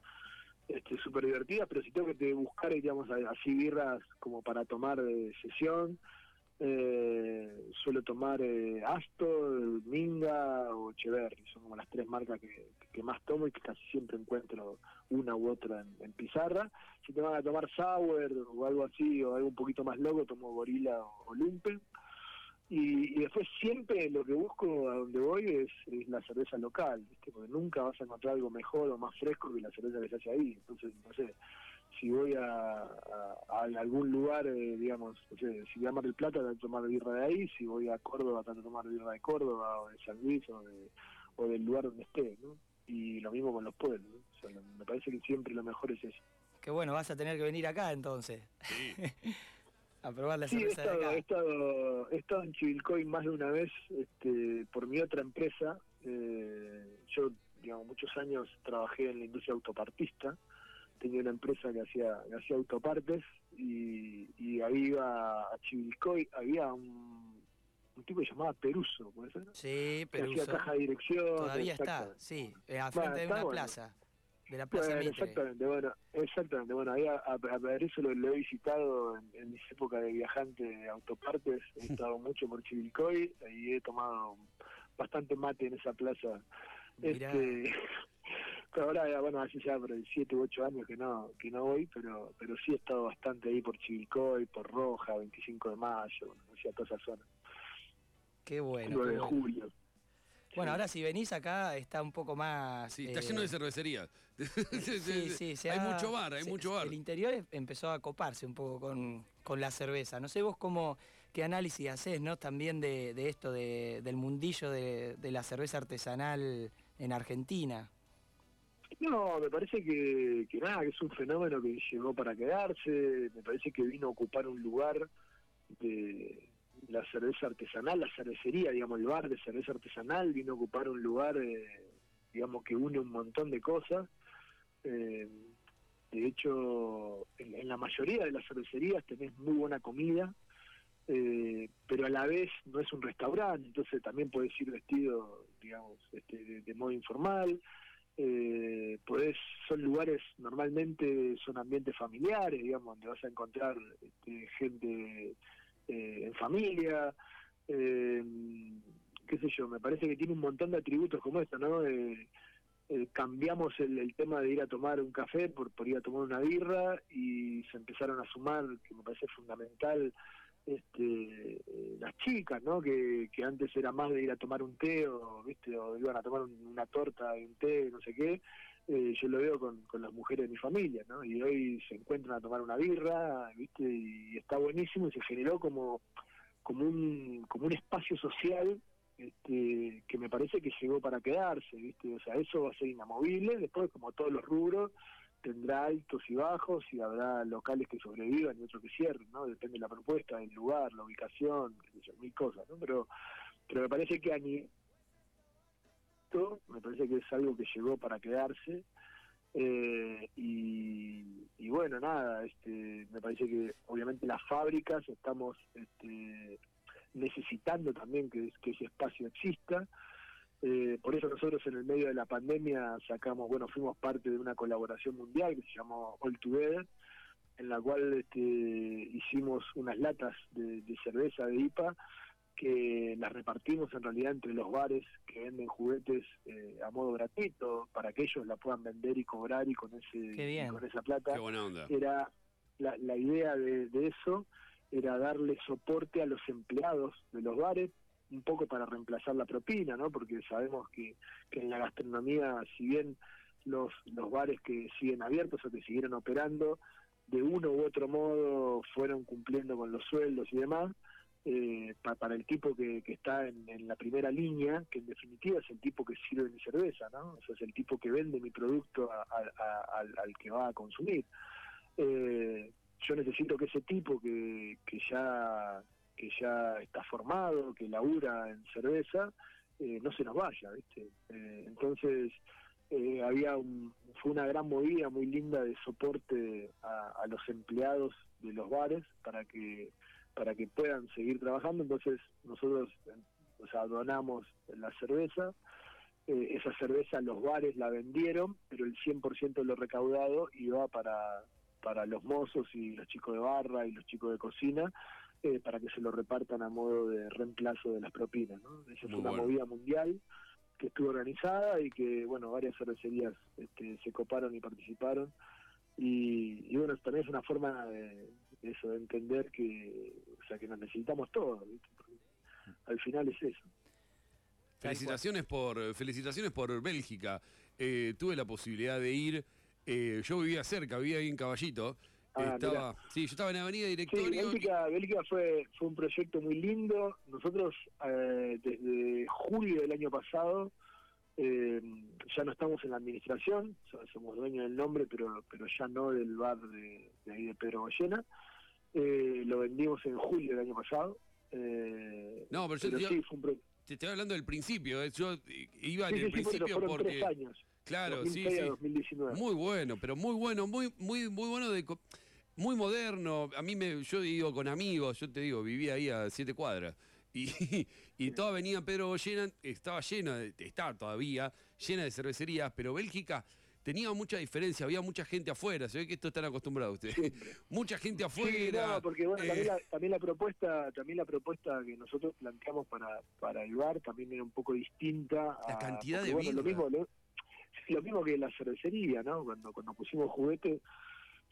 este, súper divertidas, pero si tengo que buscar, digamos, así birras como para tomar de sesión, eh, suelo tomar eh, Astor, Minga o Echeverry, son como las tres marcas que, más tomo y que casi siempre encuentro una u otra en, pizarra. Si te van a tomar Sour o algo así, o algo un poquito más loco, tomo Gorila o, Lumpen. Y, después siempre lo que busco a donde voy es, la cerveza local, porque nunca vas a encontrar algo mejor o más fresco que la cerveza que se hace ahí. Entonces, no sé, si voy a, algún lugar, eh, digamos, si voy a Mar del Plata, trato de tomar birra de ahí, si voy a Córdoba, trato de tomar birra de Córdoba, o de San Luis, o, del lugar donde esté, ¿no? Y lo mismo con los pueblos, me parece que siempre lo mejor es eso. Qué bueno, vas a tener que venir acá entonces. Sí. a probar la cerveza he estado, de acá. He estado, he estado en Chivilcoy más de una vez este, por mi otra empresa. Eh, yo, digamos, muchos años trabajé en la industria autopartista tenía una empresa que hacía, hacía autopartes y, y ahí iba a Chivilcoy, había un, un tipo que llamaba Peruso, ¿puede ser? Sí, Peruso. Que hacía caja de dirección. Todavía está, sí, eh, a frente de una plaza. De la plaza bueno, Exactamente, bueno, exactamente, bueno, ahí a, a, Peruso lo, he visitado en, en mis épocas de viajante de autopartes, he estado mucho por Chivilcoy y he tomado bastante mate en esa plaza. Este, ahora, bueno, hace ya por 7 u 8 años que no que no voy, pero pero sí he estado bastante ahí por Chivicoy, por Roja, 25 de mayo, bueno, hacia toda esa zona. Qué bueno. 9 de julio. Bueno, ahora si venís acá está un poco más... Sí, está lleno de eh, cervecería. sí, sí, hay mucho bar, hay mucho bar. El interior em, empezó a coparse un poco con, con la cerveza. No sé vos cómo, qué análisis haces, ¿no? También de, de esto, de, del mundillo de, de la cerveza artesanal en Argentina. No, me parece que, que nada, que es un fenómeno que llegó para quedarse, me parece que vino a ocupar un lugar de la cerveza artesanal, la cervecería, digamos, el bar de cerveza artesanal vino a ocupar un lugar, eh, digamos, que une un montón de cosas. Eh, de hecho, en, la mayoría de las cervecerías tenés muy buena comida, eh, pero a la vez no es un restaurante, entonces también puedes ir vestido, digamos, este, de modo informal eh, podés, son lugares, normalmente son ambientes familiares, digamos, donde vas a encontrar este, gente eh, en familia, eh, qué sé yo, me parece que tiene un montón de atributos como esto, ¿no? Eh, cambiamos el, tema de ir a tomar un café por, por ir a tomar una birra y se empezaron a sumar, que me parece fundamental, este, las chicas, ¿no? Que, antes era más de ir a tomar un té o, ¿viste? o iban a tomar una torta y un té, no sé qué. Eh, yo lo veo con, con las mujeres de mi familia, ¿no? Y hoy se encuentran a tomar una birra, ¿viste? Y está buenísimo y se generó como, como, un, como un espacio social este, que me parece que llegó para quedarse, ¿viste? O sea, eso va a ser inamovible, después como todos los rubros, tendrá altos y bajos y habrá locales que sobrevivan y otros que cierren, ¿no? Depende de la propuesta, del lugar, la ubicación, mil cosas, ¿no? Pero, pero me parece que a mí me parece que es algo que llegó para quedarse eh, y, y, bueno, nada, este, me parece que obviamente las fábricas estamos este, necesitando también que ese espacio exista, eh, por eso nosotros en el medio de la pandemia sacamos, bueno, fuimos parte de una colaboración mundial que se llamó All Together, en la cual este, hicimos unas latas de, cerveza de IPA que las repartimos en realidad entre los bares que venden juguetes eh, a modo gratuito para que ellos la puedan vender y cobrar y con ese con esa plata. Era la, la idea de, de eso era darle soporte a los empleados de los bares un poco para reemplazar la propina, ¿no? Porque sabemos que, que en la gastronomía, si bien los, los bares que siguen abiertos o que siguieron operando, de uno u otro modo fueron cumpliendo con los sueldos y demás, eh, para el tipo que, que está en, en, la primera línea, que en definitiva es el tipo que sirve mi cerveza, ¿no? O sea, es el tipo que vende mi producto al, al que va a consumir. Eh, yo necesito que ese tipo que, que ya que ya está formado, que labura en cerveza, eh, no se nos vaya, ¿viste? Eh, entonces, eh, había un, fue una gran movida muy linda de soporte a, los empleados de los bares para que para que puedan seguir trabajando. Entonces nosotros donamos la cerveza. Esa cerveza los bares la vendieron pero el 100% de lo recaudado iba para para los mozos y los chicos de barra y los chicos de cocina eh, para que se lo repartan a modo de reemplazo de las propinas. ¿no? Esa es una movida mundial que estuvo organizada y que, bueno, varias cervecerías este, se coparon y participaron. Y, bueno, también es una forma de, eso, de entender que, o sea, que nos necesitamos todos. Al final es eso. Felicitaciones por, felicitaciones por Bélgica. Eh, tuve la posibilidad de ir Eh, yo vivía cerca, vivía ahí en Caballito. Ah, estaba, sí, yo estaba en Avenida Sí, Directorio. Bélgica, Bélgica fue, fue un proyecto muy lindo. Nosotros eh, desde julio del año pasado eh, ya no estamos en la administración, somos dueños del nombre, pero pero ya no del bar de, de ahí de Pedro Goyena. Eh, lo vendimos en julio del año pasado. Eh, No, pero yo pero sí, fue un Te estoy hablando del principio. Yo iba sí, en el sí, sí, por eso principio tres porque. años. Claro, sí, 2006 a sí. 2019. Muy bueno, pero muy bueno, muy, muy, muy bueno de muy moderno. A mí me, yo digo con amigos, yo te digo, vivía ahí a siete cuadras. Y, y toda avenida Pedro Goyena estaba llena, de- está todavía, llena de cervecerías, pero Bélgica tenía mucha diferencia, había mucha gente afuera, se ve que esto están acostumbrados ustedes. mucha gente Sí, afuera. no, porque bueno, eh, también, la, también la propuesta, también la propuesta que nosotros planteamos para, para el bar también era un poco distinta. La a- cantidad de bueno, lo mismo, lo, lo mismo que la cervecería, ¿no? Cuando cuando pusimos juguete,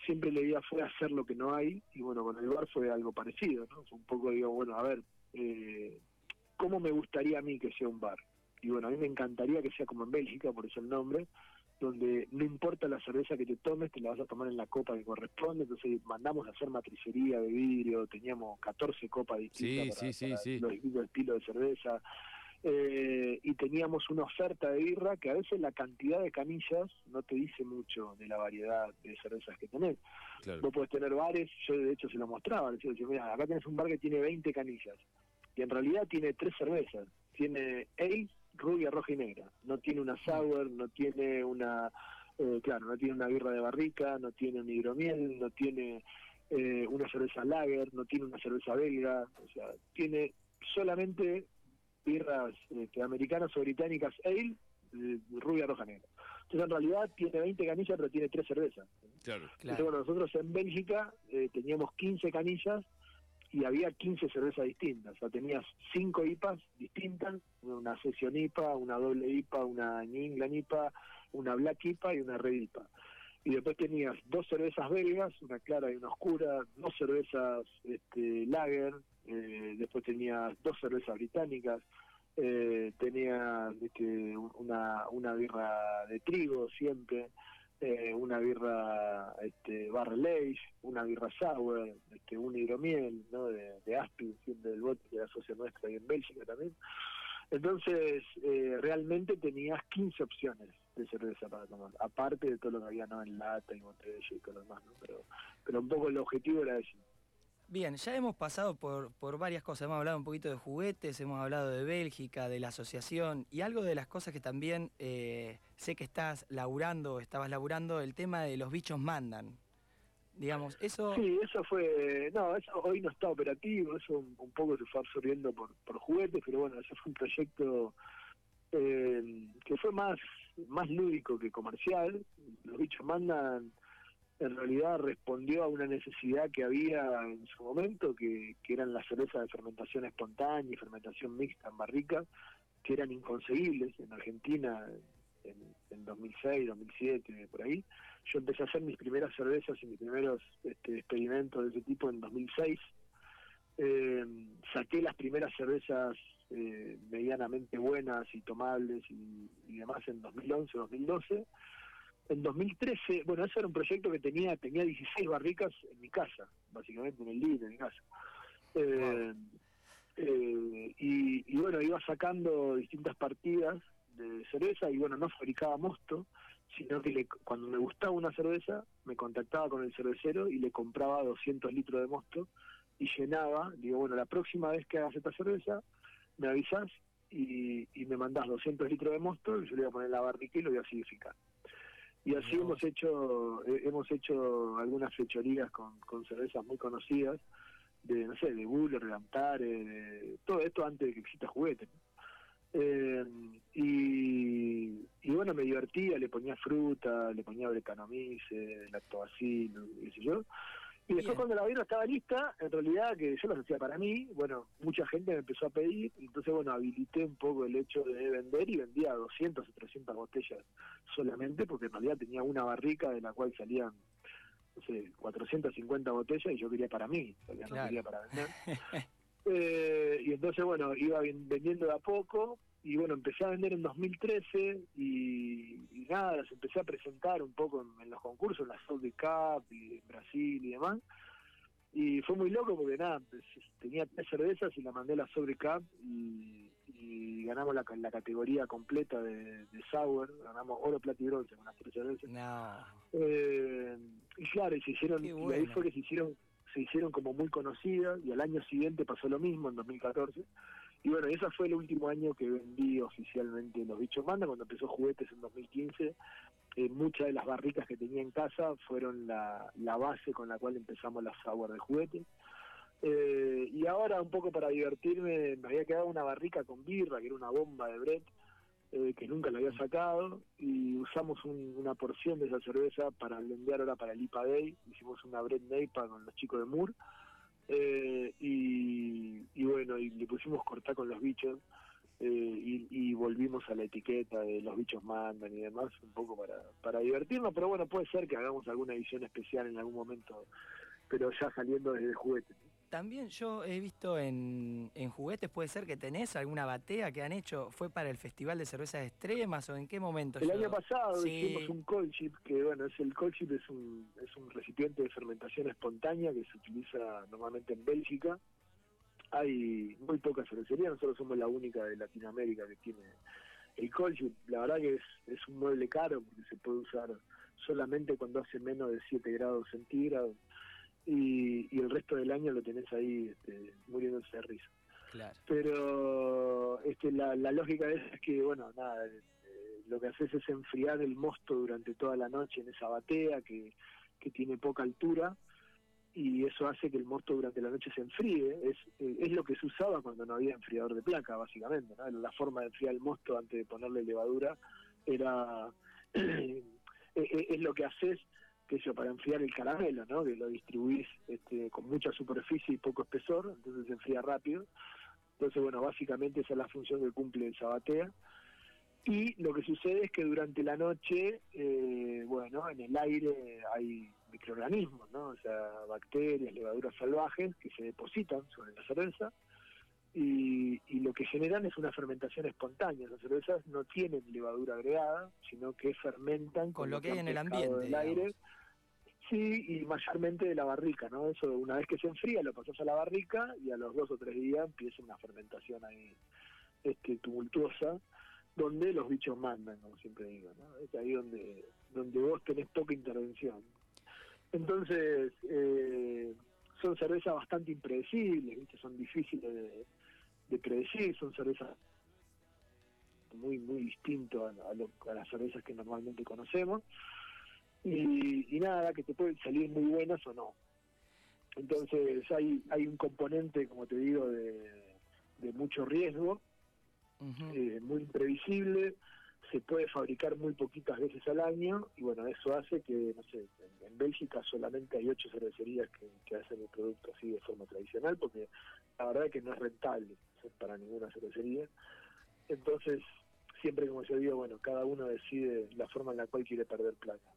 siempre la idea fue hacer lo que no hay y bueno, con el bar fue algo parecido, ¿no? Fue un poco digo, bueno, a ver, eh, ¿cómo me gustaría a mí que sea un bar? Y bueno, a mí me encantaría que sea como en Bélgica, por eso el nombre, donde no importa la cerveza que te tomes, te la vas a tomar en la copa que corresponde, entonces mandamos a hacer matricería de vidrio, teníamos 14 copas distintas Sí, para, sí, sí, para sí. los distintos estilos de cerveza, eh, y teníamos una oferta de birra que a veces la cantidad de canillas no te dice mucho de la variedad de cervezas que tenés. claro. Vos podés tener bares, yo de hecho se lo mostraba, decía, mira, acá tenés un bar que tiene 20 canillas, y en realidad tiene tres cervezas, tiene ale, rubia, roja y negra, no tiene una sour, no tiene una, eh, claro, no tiene una birra de barrica, no tiene un hidromiel, no tiene eh, una cerveza lager, no tiene una cerveza belga, o sea, tiene solamente birras este, americanas o británicas ale, rubia, roja, negra. Entonces en realidad tiene 20 canillas, pero tiene tres cervezas. claro. Entonces, bueno, nosotros en Bélgica eh, teníamos 15 canillas y había 15 cervezas distintas. O sea, tenías 5 IPAs distintas, una sesión IPA, una doble IPA, una New England IPA, una Black IPA y una Red IPA. Y después tenías dos cervezas belgas, una clara y una oscura, dos cervezas este, lager, eh, después tenías dos cervezas británicas, eh, tenías este, una, una birra de trigo siempre, eh, una birra este, barrel age, una birra sour, este, un hidromiel ¿no? de, de Aspin, siempre del bote que era socio nuestro ahí en Bélgica también. Entonces, eh, realmente tenías 15 opciones de cerveza para tomar, aparte de todo lo que había ¿no? en lata y botella y todo lo demás, ¿no? pero, pero un poco el objetivo era ese. Bien, ya hemos pasado por, por varias cosas. Hemos hablado un poquito de juguetes, hemos hablado de Bélgica, de la asociación y algo de las cosas que también eh, sé que estás laburando, estabas laburando, el tema de los bichos mandan. Digamos, eso. Sí, eso fue, no, eso hoy no está operativo, eso un, un poco se fue absorbiendo por, por juguetes, pero bueno, ese fue un proyecto eh, que fue más, más lúdico que comercial. Los bichos mandan, en realidad respondió a una necesidad que había en su momento, que, que eran las cervezas de fermentación espontánea y fermentación mixta en barrica, que eran inconseguibles en Argentina en, en 2006, 2007, por ahí. Yo empecé a hacer mis primeras cervezas y mis primeros este, experimentos de ese tipo en 2006. Eh, saqué las primeras cervezas eh, medianamente buenas y tomables y, demás en 2011, 2012. En 2013, bueno, ese era un proyecto que tenía tenía 16 barricas en mi casa, básicamente en el living de mi casa. Eh, eh, y, y bueno, iba sacando distintas partidas de cerveza y bueno, no fabricaba mosto, sino que le- cuando me gustaba una cerveza, me contactaba con el cervecero y le compraba 200 litros de mosto y llenaba, digo, bueno, la próxima vez que hagas esta cerveza, me avisás y, y me mandás 200 litros de mosto y yo le voy a poner la barrica y lo voy a acidificar. Y así hemos hecho eh, hemos hecho algunas fechorías con, con cervezas muy conocidas, de, no sé, de Buller, de Antare, de, todo esto antes de que exista juguete. ¿no? Eh, y, y bueno, me divertía, le ponía fruta, le ponía brecanomice, lactobacil, qué sé yo. Y después Bien. cuando la birra estaba lista, en realidad que yo las hacía para mí, bueno, mucha gente me empezó a pedir, entonces bueno, habilité un poco el hecho de vender y vendía 200 o 300 botellas solamente, porque en realidad tenía una barrica de la cual salían, no sé, 450 botellas y yo quería para mí, o sea, no Claro. quería para vender. Eh, y entonces, bueno, iba vendiendo de a poco y bueno, empecé a vender en 2013 y, y nada, las empecé a presentar un poco en, los concursos, en la South Cup y en Brasil y demás. Y fue muy loco porque nada, pues, tenía tres cervezas y la mandé a la Sobre Cup y, ganamos la, la, categoría completa de, de, Sour, ganamos oro, plata y bronce con las tres cervezas. Eh, y claro, y se hicieron, y ahí fue que se hicieron se hicieron como muy conocidas y al año siguiente pasó lo mismo, en 2014. Y bueno, ese fue el último año que vendí oficialmente los bichos manda, cuando empezó juguetes en 2015. Eh, muchas de las barricas que tenía en casa fueron la, la base con la cual empezamos la sour de juguetes. Eh, y ahora, un poco para divertirme, me había quedado una barrica con birra, que era una bomba de Brett, eh, que nunca la había sacado, y usamos una porción de esa cerveza para vender ahora para el IPA Day. Hicimos una Brett Neipa con los chicos de Moore eh, y, bueno, y le pusimos cortar con los bichos eh, y, volvimos a la etiqueta de los bichos mandan y demás, un poco para, para divertirnos, pero bueno, puede ser que hagamos alguna edición especial en algún momento, pero ya saliendo desde el juguete. También yo he visto en, juguetes, puede ser que tenés alguna batea que han hecho, ¿fue para el Festival de Cervezas Extremas o en qué momento? El año pasado hicimos un cold chip, que bueno, es el cold chip es un, es un recipiente de fermentación espontánea que se utiliza normalmente en Bélgica. Hay muy pocas cervecerías, nosotros somos la única de Latinoamérica que tiene el cold chip. La verdad que es, es un mueble caro porque se puede usar solamente cuando hace menos de 7 grados centígrados y, el resto del año lo tenés ahí este, muriéndose de risa. Pero este, la, lógica es, es que, bueno, nada, eh, lo que haces es enfriar el mosto durante toda la noche en esa batea que, que tiene poca altura y eso hace que el mosto durante la noche se enfríe. Es, eh, es lo que se usaba cuando no había enfriador de placa, básicamente. La forma de enfriar el mosto antes de ponerle levadura era... Eh, es lo que haces para enfriar el caramelo, ¿no? Que lo distribuís este, con mucha superficie y poco espesor, entonces se enfría rápido. Entonces, bueno, básicamente esa es la función que cumple el sabatea. Y lo que sucede es que durante la noche, eh, bueno, en el aire hay microorganismos, ¿no? O sea, bacterias, levaduras salvajes que se depositan sobre la cerveza y, y, lo que generan es una fermentación espontánea. Las cervezas no tienen levadura agregada, sino que fermentan con, lo que hay en el ambiente. Del aire Sí, y mayormente de la barrica, ¿no? Eso una vez que se enfría lo pasas a la barrica y a los dos o tres días empieza una fermentación ahí este, tumultuosa donde los bichos mandan, como siempre digo, ¿no? Es ahí donde, donde vos tenés poca intervención. Entonces, eh, son cervezas bastante impredecibles, ¿viste? son difíciles de, de predecir, son cervezas muy muy distintas a, a las cervezas que normalmente conocemos y, nada, que te pueden salir muy buenas o no. Entonces hay, hay un componente, como te digo, de, de mucho riesgo, eh, muy imprevisible, se puede fabricar muy poquitas veces al año y bueno, eso hace que, no sé, en, Bélgica solamente hay ocho cervecerías que, que, hacen el producto así de forma tradicional porque la verdad es que no es rentable para ninguna cervecería. Entonces, siempre como yo digo, bueno, cada uno decide la forma en la cual quiere perder plata.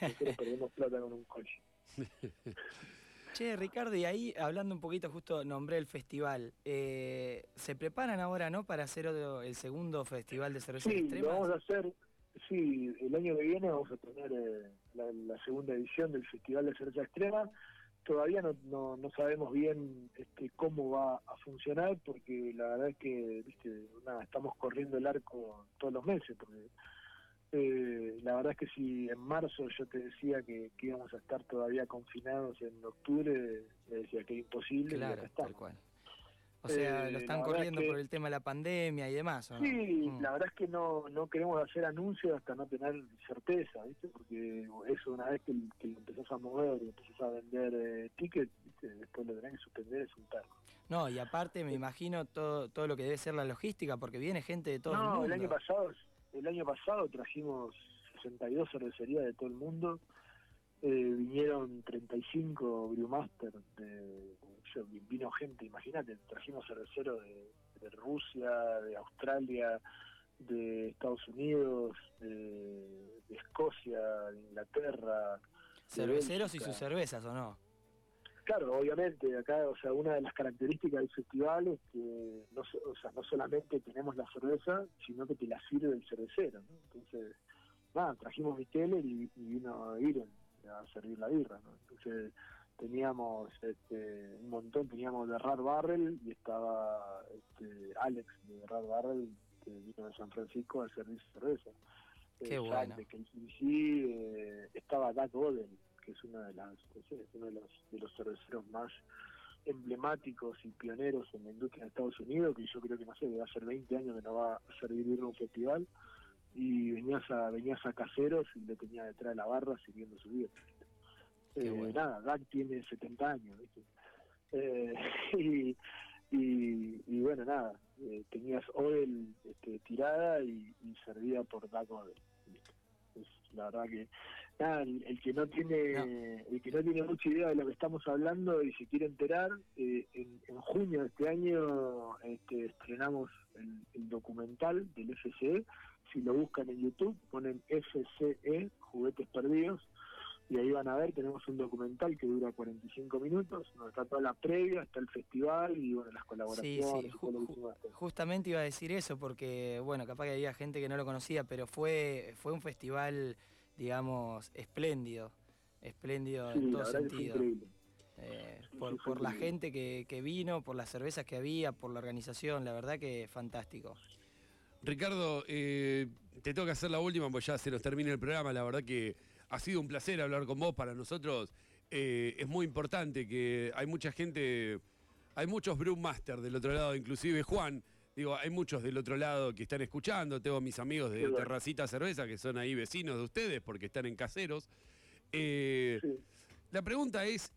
Nosotros perdemos plata con un coche. Che, Ricardo, y ahí hablando un poquito, justo nombré el festival. Eh, ¿Se preparan ahora, no, para hacer el segundo festival de cerveza sí, extrema? vamos a hacer, sí, el año que viene vamos a tener eh, la, segunda edición del Festival de Cerveza Extrema. Todavía no, no, sabemos bien este, cómo va a funcionar, porque la verdad es que, viste, nada, estamos corriendo el arco todos los meses, porque eh, la verdad es que si en marzo yo te decía que, íbamos a estar todavía confinados en octubre, me decía que es imposible. Claro, tal cual. O sea, lo eh, están corriendo por el tema de la pandemia y demás. Sí, mm. la verdad es que no, no queremos hacer anuncios hasta no tener certeza, ¿viste? Porque eso, una vez que, que lo empezás a mover y empezás a vender eh, tickets, después lo tenés que suspender, es un perro. No, y aparte me imagino todo, todo lo que debe ser la logística, porque viene gente de todo el mundo. No, el año pasado el año pasado trajimos 62 cervecerías de todo el mundo. Eh, vinieron 35 Brewmaster, de, vino gente, imagínate, trajimos cerveceros de, Rusia, de Australia, de Estados Unidos, de, Escocia, de Inglaterra. ¿Cerveceros y sus cervezas o no? Claro, obviamente, acá, o sea, una de las características del festival es que no, o sea, no solamente tenemos la cerveza, sino que te la sirve el cervecero, ¿no? Entonces, nada, trajimos mi tele y, vino Iron a servir la birra, ¿no? Entonces, teníamos este, un montón, teníamos de Rad Barrel y estaba este, Alex de Rad Barrel que vino de San Francisco a servir cerveza. Qué eh, bueno. eh, estaba Doug Odell, que es una de las, uno de los, de los cerveceros más emblemáticos y pioneros en la industria de Estados Unidos, que yo creo que no sé, debe hacer 20 años que no va a servir un festival, y venías a, venías a caseros y le tenía detrás de la barra sirviendo su vida. Eh, Nada, Doug tiene 70 años, eh, y, y, bueno, nada, eh, tenías Odell este, tirada y, y servida por Doug Odell. Es la verdad que el, que no tiene el que no tiene mucha idea de lo que estamos hablando y se quiere enterar, eh, en, junio de este año este, estrenamos el, documental del FCE. Si lo buscan en YouTube, ponen FCE, Juguetes Perdidos, y ahí van a ver, tenemos un documental que dura 45 minutos, donde está toda la previa, está el festival y bueno, las colaboraciones. justamente iba a decir eso, porque bueno, capaz que había gente que no lo conocía, pero fue, fue un festival digamos, espléndido, espléndido en todo sentido. Eh, por, la gente que, que, vino, por las cervezas que había, por la organización, la verdad que fantástico. Ricardo, eh, te tengo que hacer la última, pues ya se nos termina el programa, la verdad que ha sido un placer hablar con vos, para nosotros eh, es muy importante que hay mucha gente, hay muchos brewmasters del otro lado, inclusive Juan, Digo, hay muchos del otro lado que están escuchando, tengo mis amigos de Terracita Cerveza que son ahí vecinos de ustedes porque están en caseros. Eh, la pregunta es,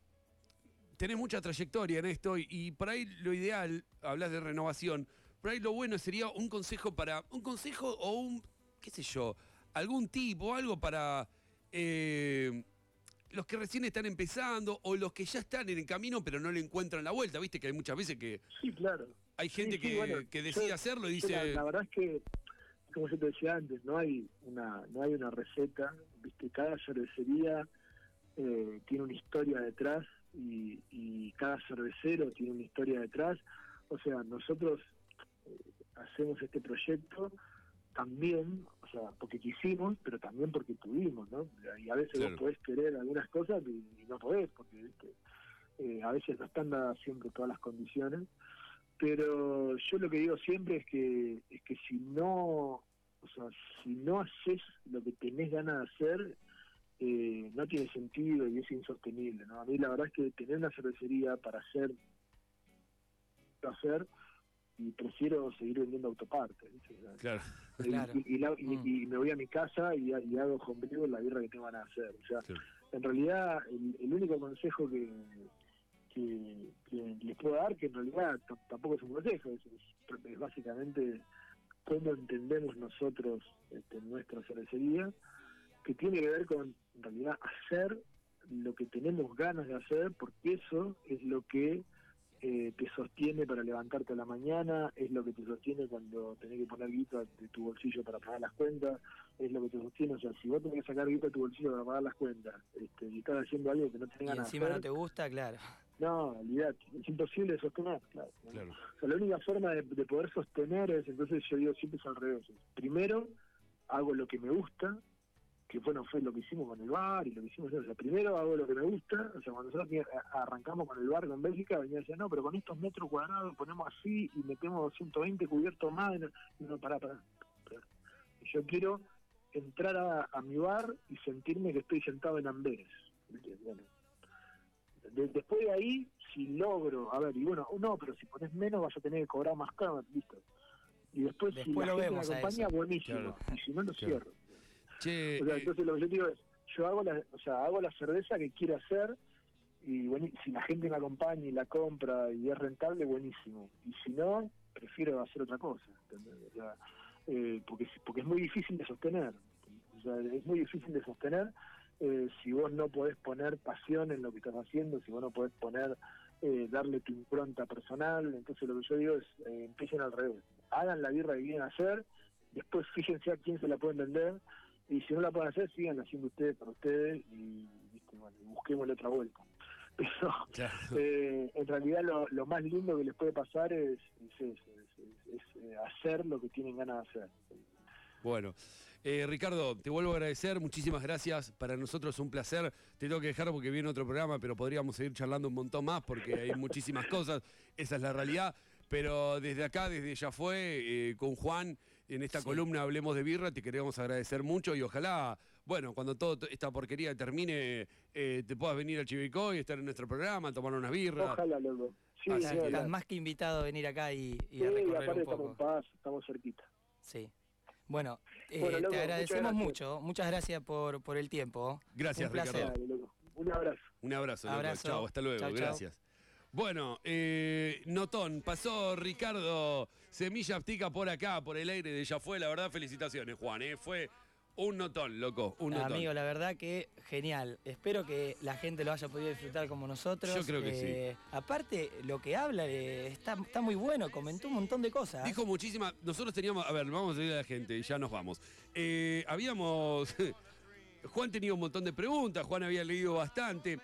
tenés mucha trayectoria en esto y, por ahí lo ideal, hablas de renovación, por ahí lo bueno sería un consejo para, un consejo o un, qué sé yo, algún tipo, algo para eh, los que recién están empezando o los que ya están en el camino pero no le encuentran la vuelta, viste que hay muchas veces que... Sí, claro hay gente que, que, decide hacerlo y dice... La, verdad es que, como yo te decía antes, no hay una no hay una receta, viste cada cervecería eh, tiene una historia detrás y, y, cada cervecero tiene una historia detrás. O sea, nosotros eh, hacemos este proyecto también, o sea, porque quisimos, pero también porque tuvimos, ¿no? Y a veces vos podés querer algunas cosas y, no podés, porque ¿viste? Eh, a veces no están dadas siempre todas las condiciones pero yo lo que digo siempre es que es que si no o sea si no haces lo que tenés ganas de hacer eh, no tiene sentido y es insostenible no a mí la verdad es que tener una cervecería para hacer hacer y prefiero seguir vendiendo autopartes claro. Y, me voy a mi casa y, hago conmigo la guerra que tengo ganas de hacer o sea en realidad el único consejo que que, les puedo dar, que en realidad tampoco es un consejo, es, básicamente cómo entendemos nosotros este, nuestra cervecería, que tiene que ver con en realidad hacer lo que tenemos ganas de hacer, porque eso es lo que eh, te sostiene para levantarte a la mañana, es lo que te sostiene cuando tenés que poner guita de tu bolsillo para pagar las cuentas, es lo que te sostiene, o sea, si vos tenés que sacar guita de tu bolsillo para pagar las cuentas este, y estás haciendo algo que no tenés ganas de hacer... encima no te gusta, claro. No, olvidate, es imposible sostener, claro. O sea, la única forma de, de, poder sostener es, entonces yo digo siempre es al revés. Primero hago lo que me gusta, que bueno, fue lo que hicimos con el bar y lo que hicimos, o sea, primero hago lo que me gusta, o sea, cuando nosotros arrancamos con el bar con Bélgica, venía a decir, no, pero con estos metros cuadrados ponemos así y metemos 120 cubiertos más, y no, pará, pará, Yo quiero entrar a, mi bar y sentirme que estoy sentado en Amberes. Bueno, después de ahí, si logro, a ver, y bueno, no, pero si pones menos vas a tener que cobrar más caro, listo. Y después, si la gente me acompaña, buenísimo. Y si no, lo cierro o sea, entonces lo que yo digo es, yo hago la, o sea, hago la cerveza que quiero hacer y bueno, si la gente me acompaña y la compra y es rentable, buenísimo. Y si no, prefiero hacer otra cosa, eh, porque, porque es muy difícil de sostener. O sea, es muy difícil de sostener eh, si vos no podés poner pasión en lo que estás haciendo, si vos no podés poner, eh, darle tu impronta personal. Entonces lo que yo digo es, empiecen al revés. Hagan la birra que quieren hacer, después fíjense a quién se la pueden vender y si no la pueden hacer, sigan haciendo ustedes para ustedes y, busquemos la otra vuelta. Pero Claro. eh, en realidad lo, lo más lindo que les puede pasar es, es- es- es, eh, hacer lo que tienen ganas de hacer. Bueno, eh, Ricardo, te vuelvo a agradecer, muchísimas gracias. Para nosotros es un placer. Te tengo que dejar porque viene otro programa, pero podríamos seguir charlando un montón más porque hay muchísimas cosas. Esa es la realidad. Pero desde acá, desde ya fue, eh, con Juan, en esta Sí. columna Hablemos de Birra, te queremos agradecer mucho y ojalá, bueno, cuando toda esta porquería termine, eh, te puedas venir al Chivicoy, estar en nuestro programa, tomar unas birras. Ojalá, loco. Sí, Así ni Estás, más que invitado a venir acá y, y Sí, a y recorrer aparte un estamos en paz, estamos cerquita. Sí. Bueno, eh, Bueno, loco, te agradecemos mucho. Muchas gracias por, por el tiempo. Gracias, Un placer. Ricardo. Dale, loco. Un abrazo. Un abrazo. Abrazo. Chao, hasta luego. Chau, chau. Gracias. Bueno, eh, Notón, pasó Ricardo Semilla Aptica por acá, por el aire de Ya Fue. La verdad, felicitaciones, Juan. eh, Fue un notón, loco. Un notón. Amigo, la verdad que genial. Espero que la gente lo haya podido disfrutar como nosotros. Yo creo que sí. Aparte, lo que habla eh, está, está muy bueno, comentó un montón de cosas. Dijo muchísimas. Nosotros teníamos. A ver, vamos a decirle a la gente, ya nos vamos. Eh, habíamos. Juan tenía un montón de preguntas, Juan había leído bastante.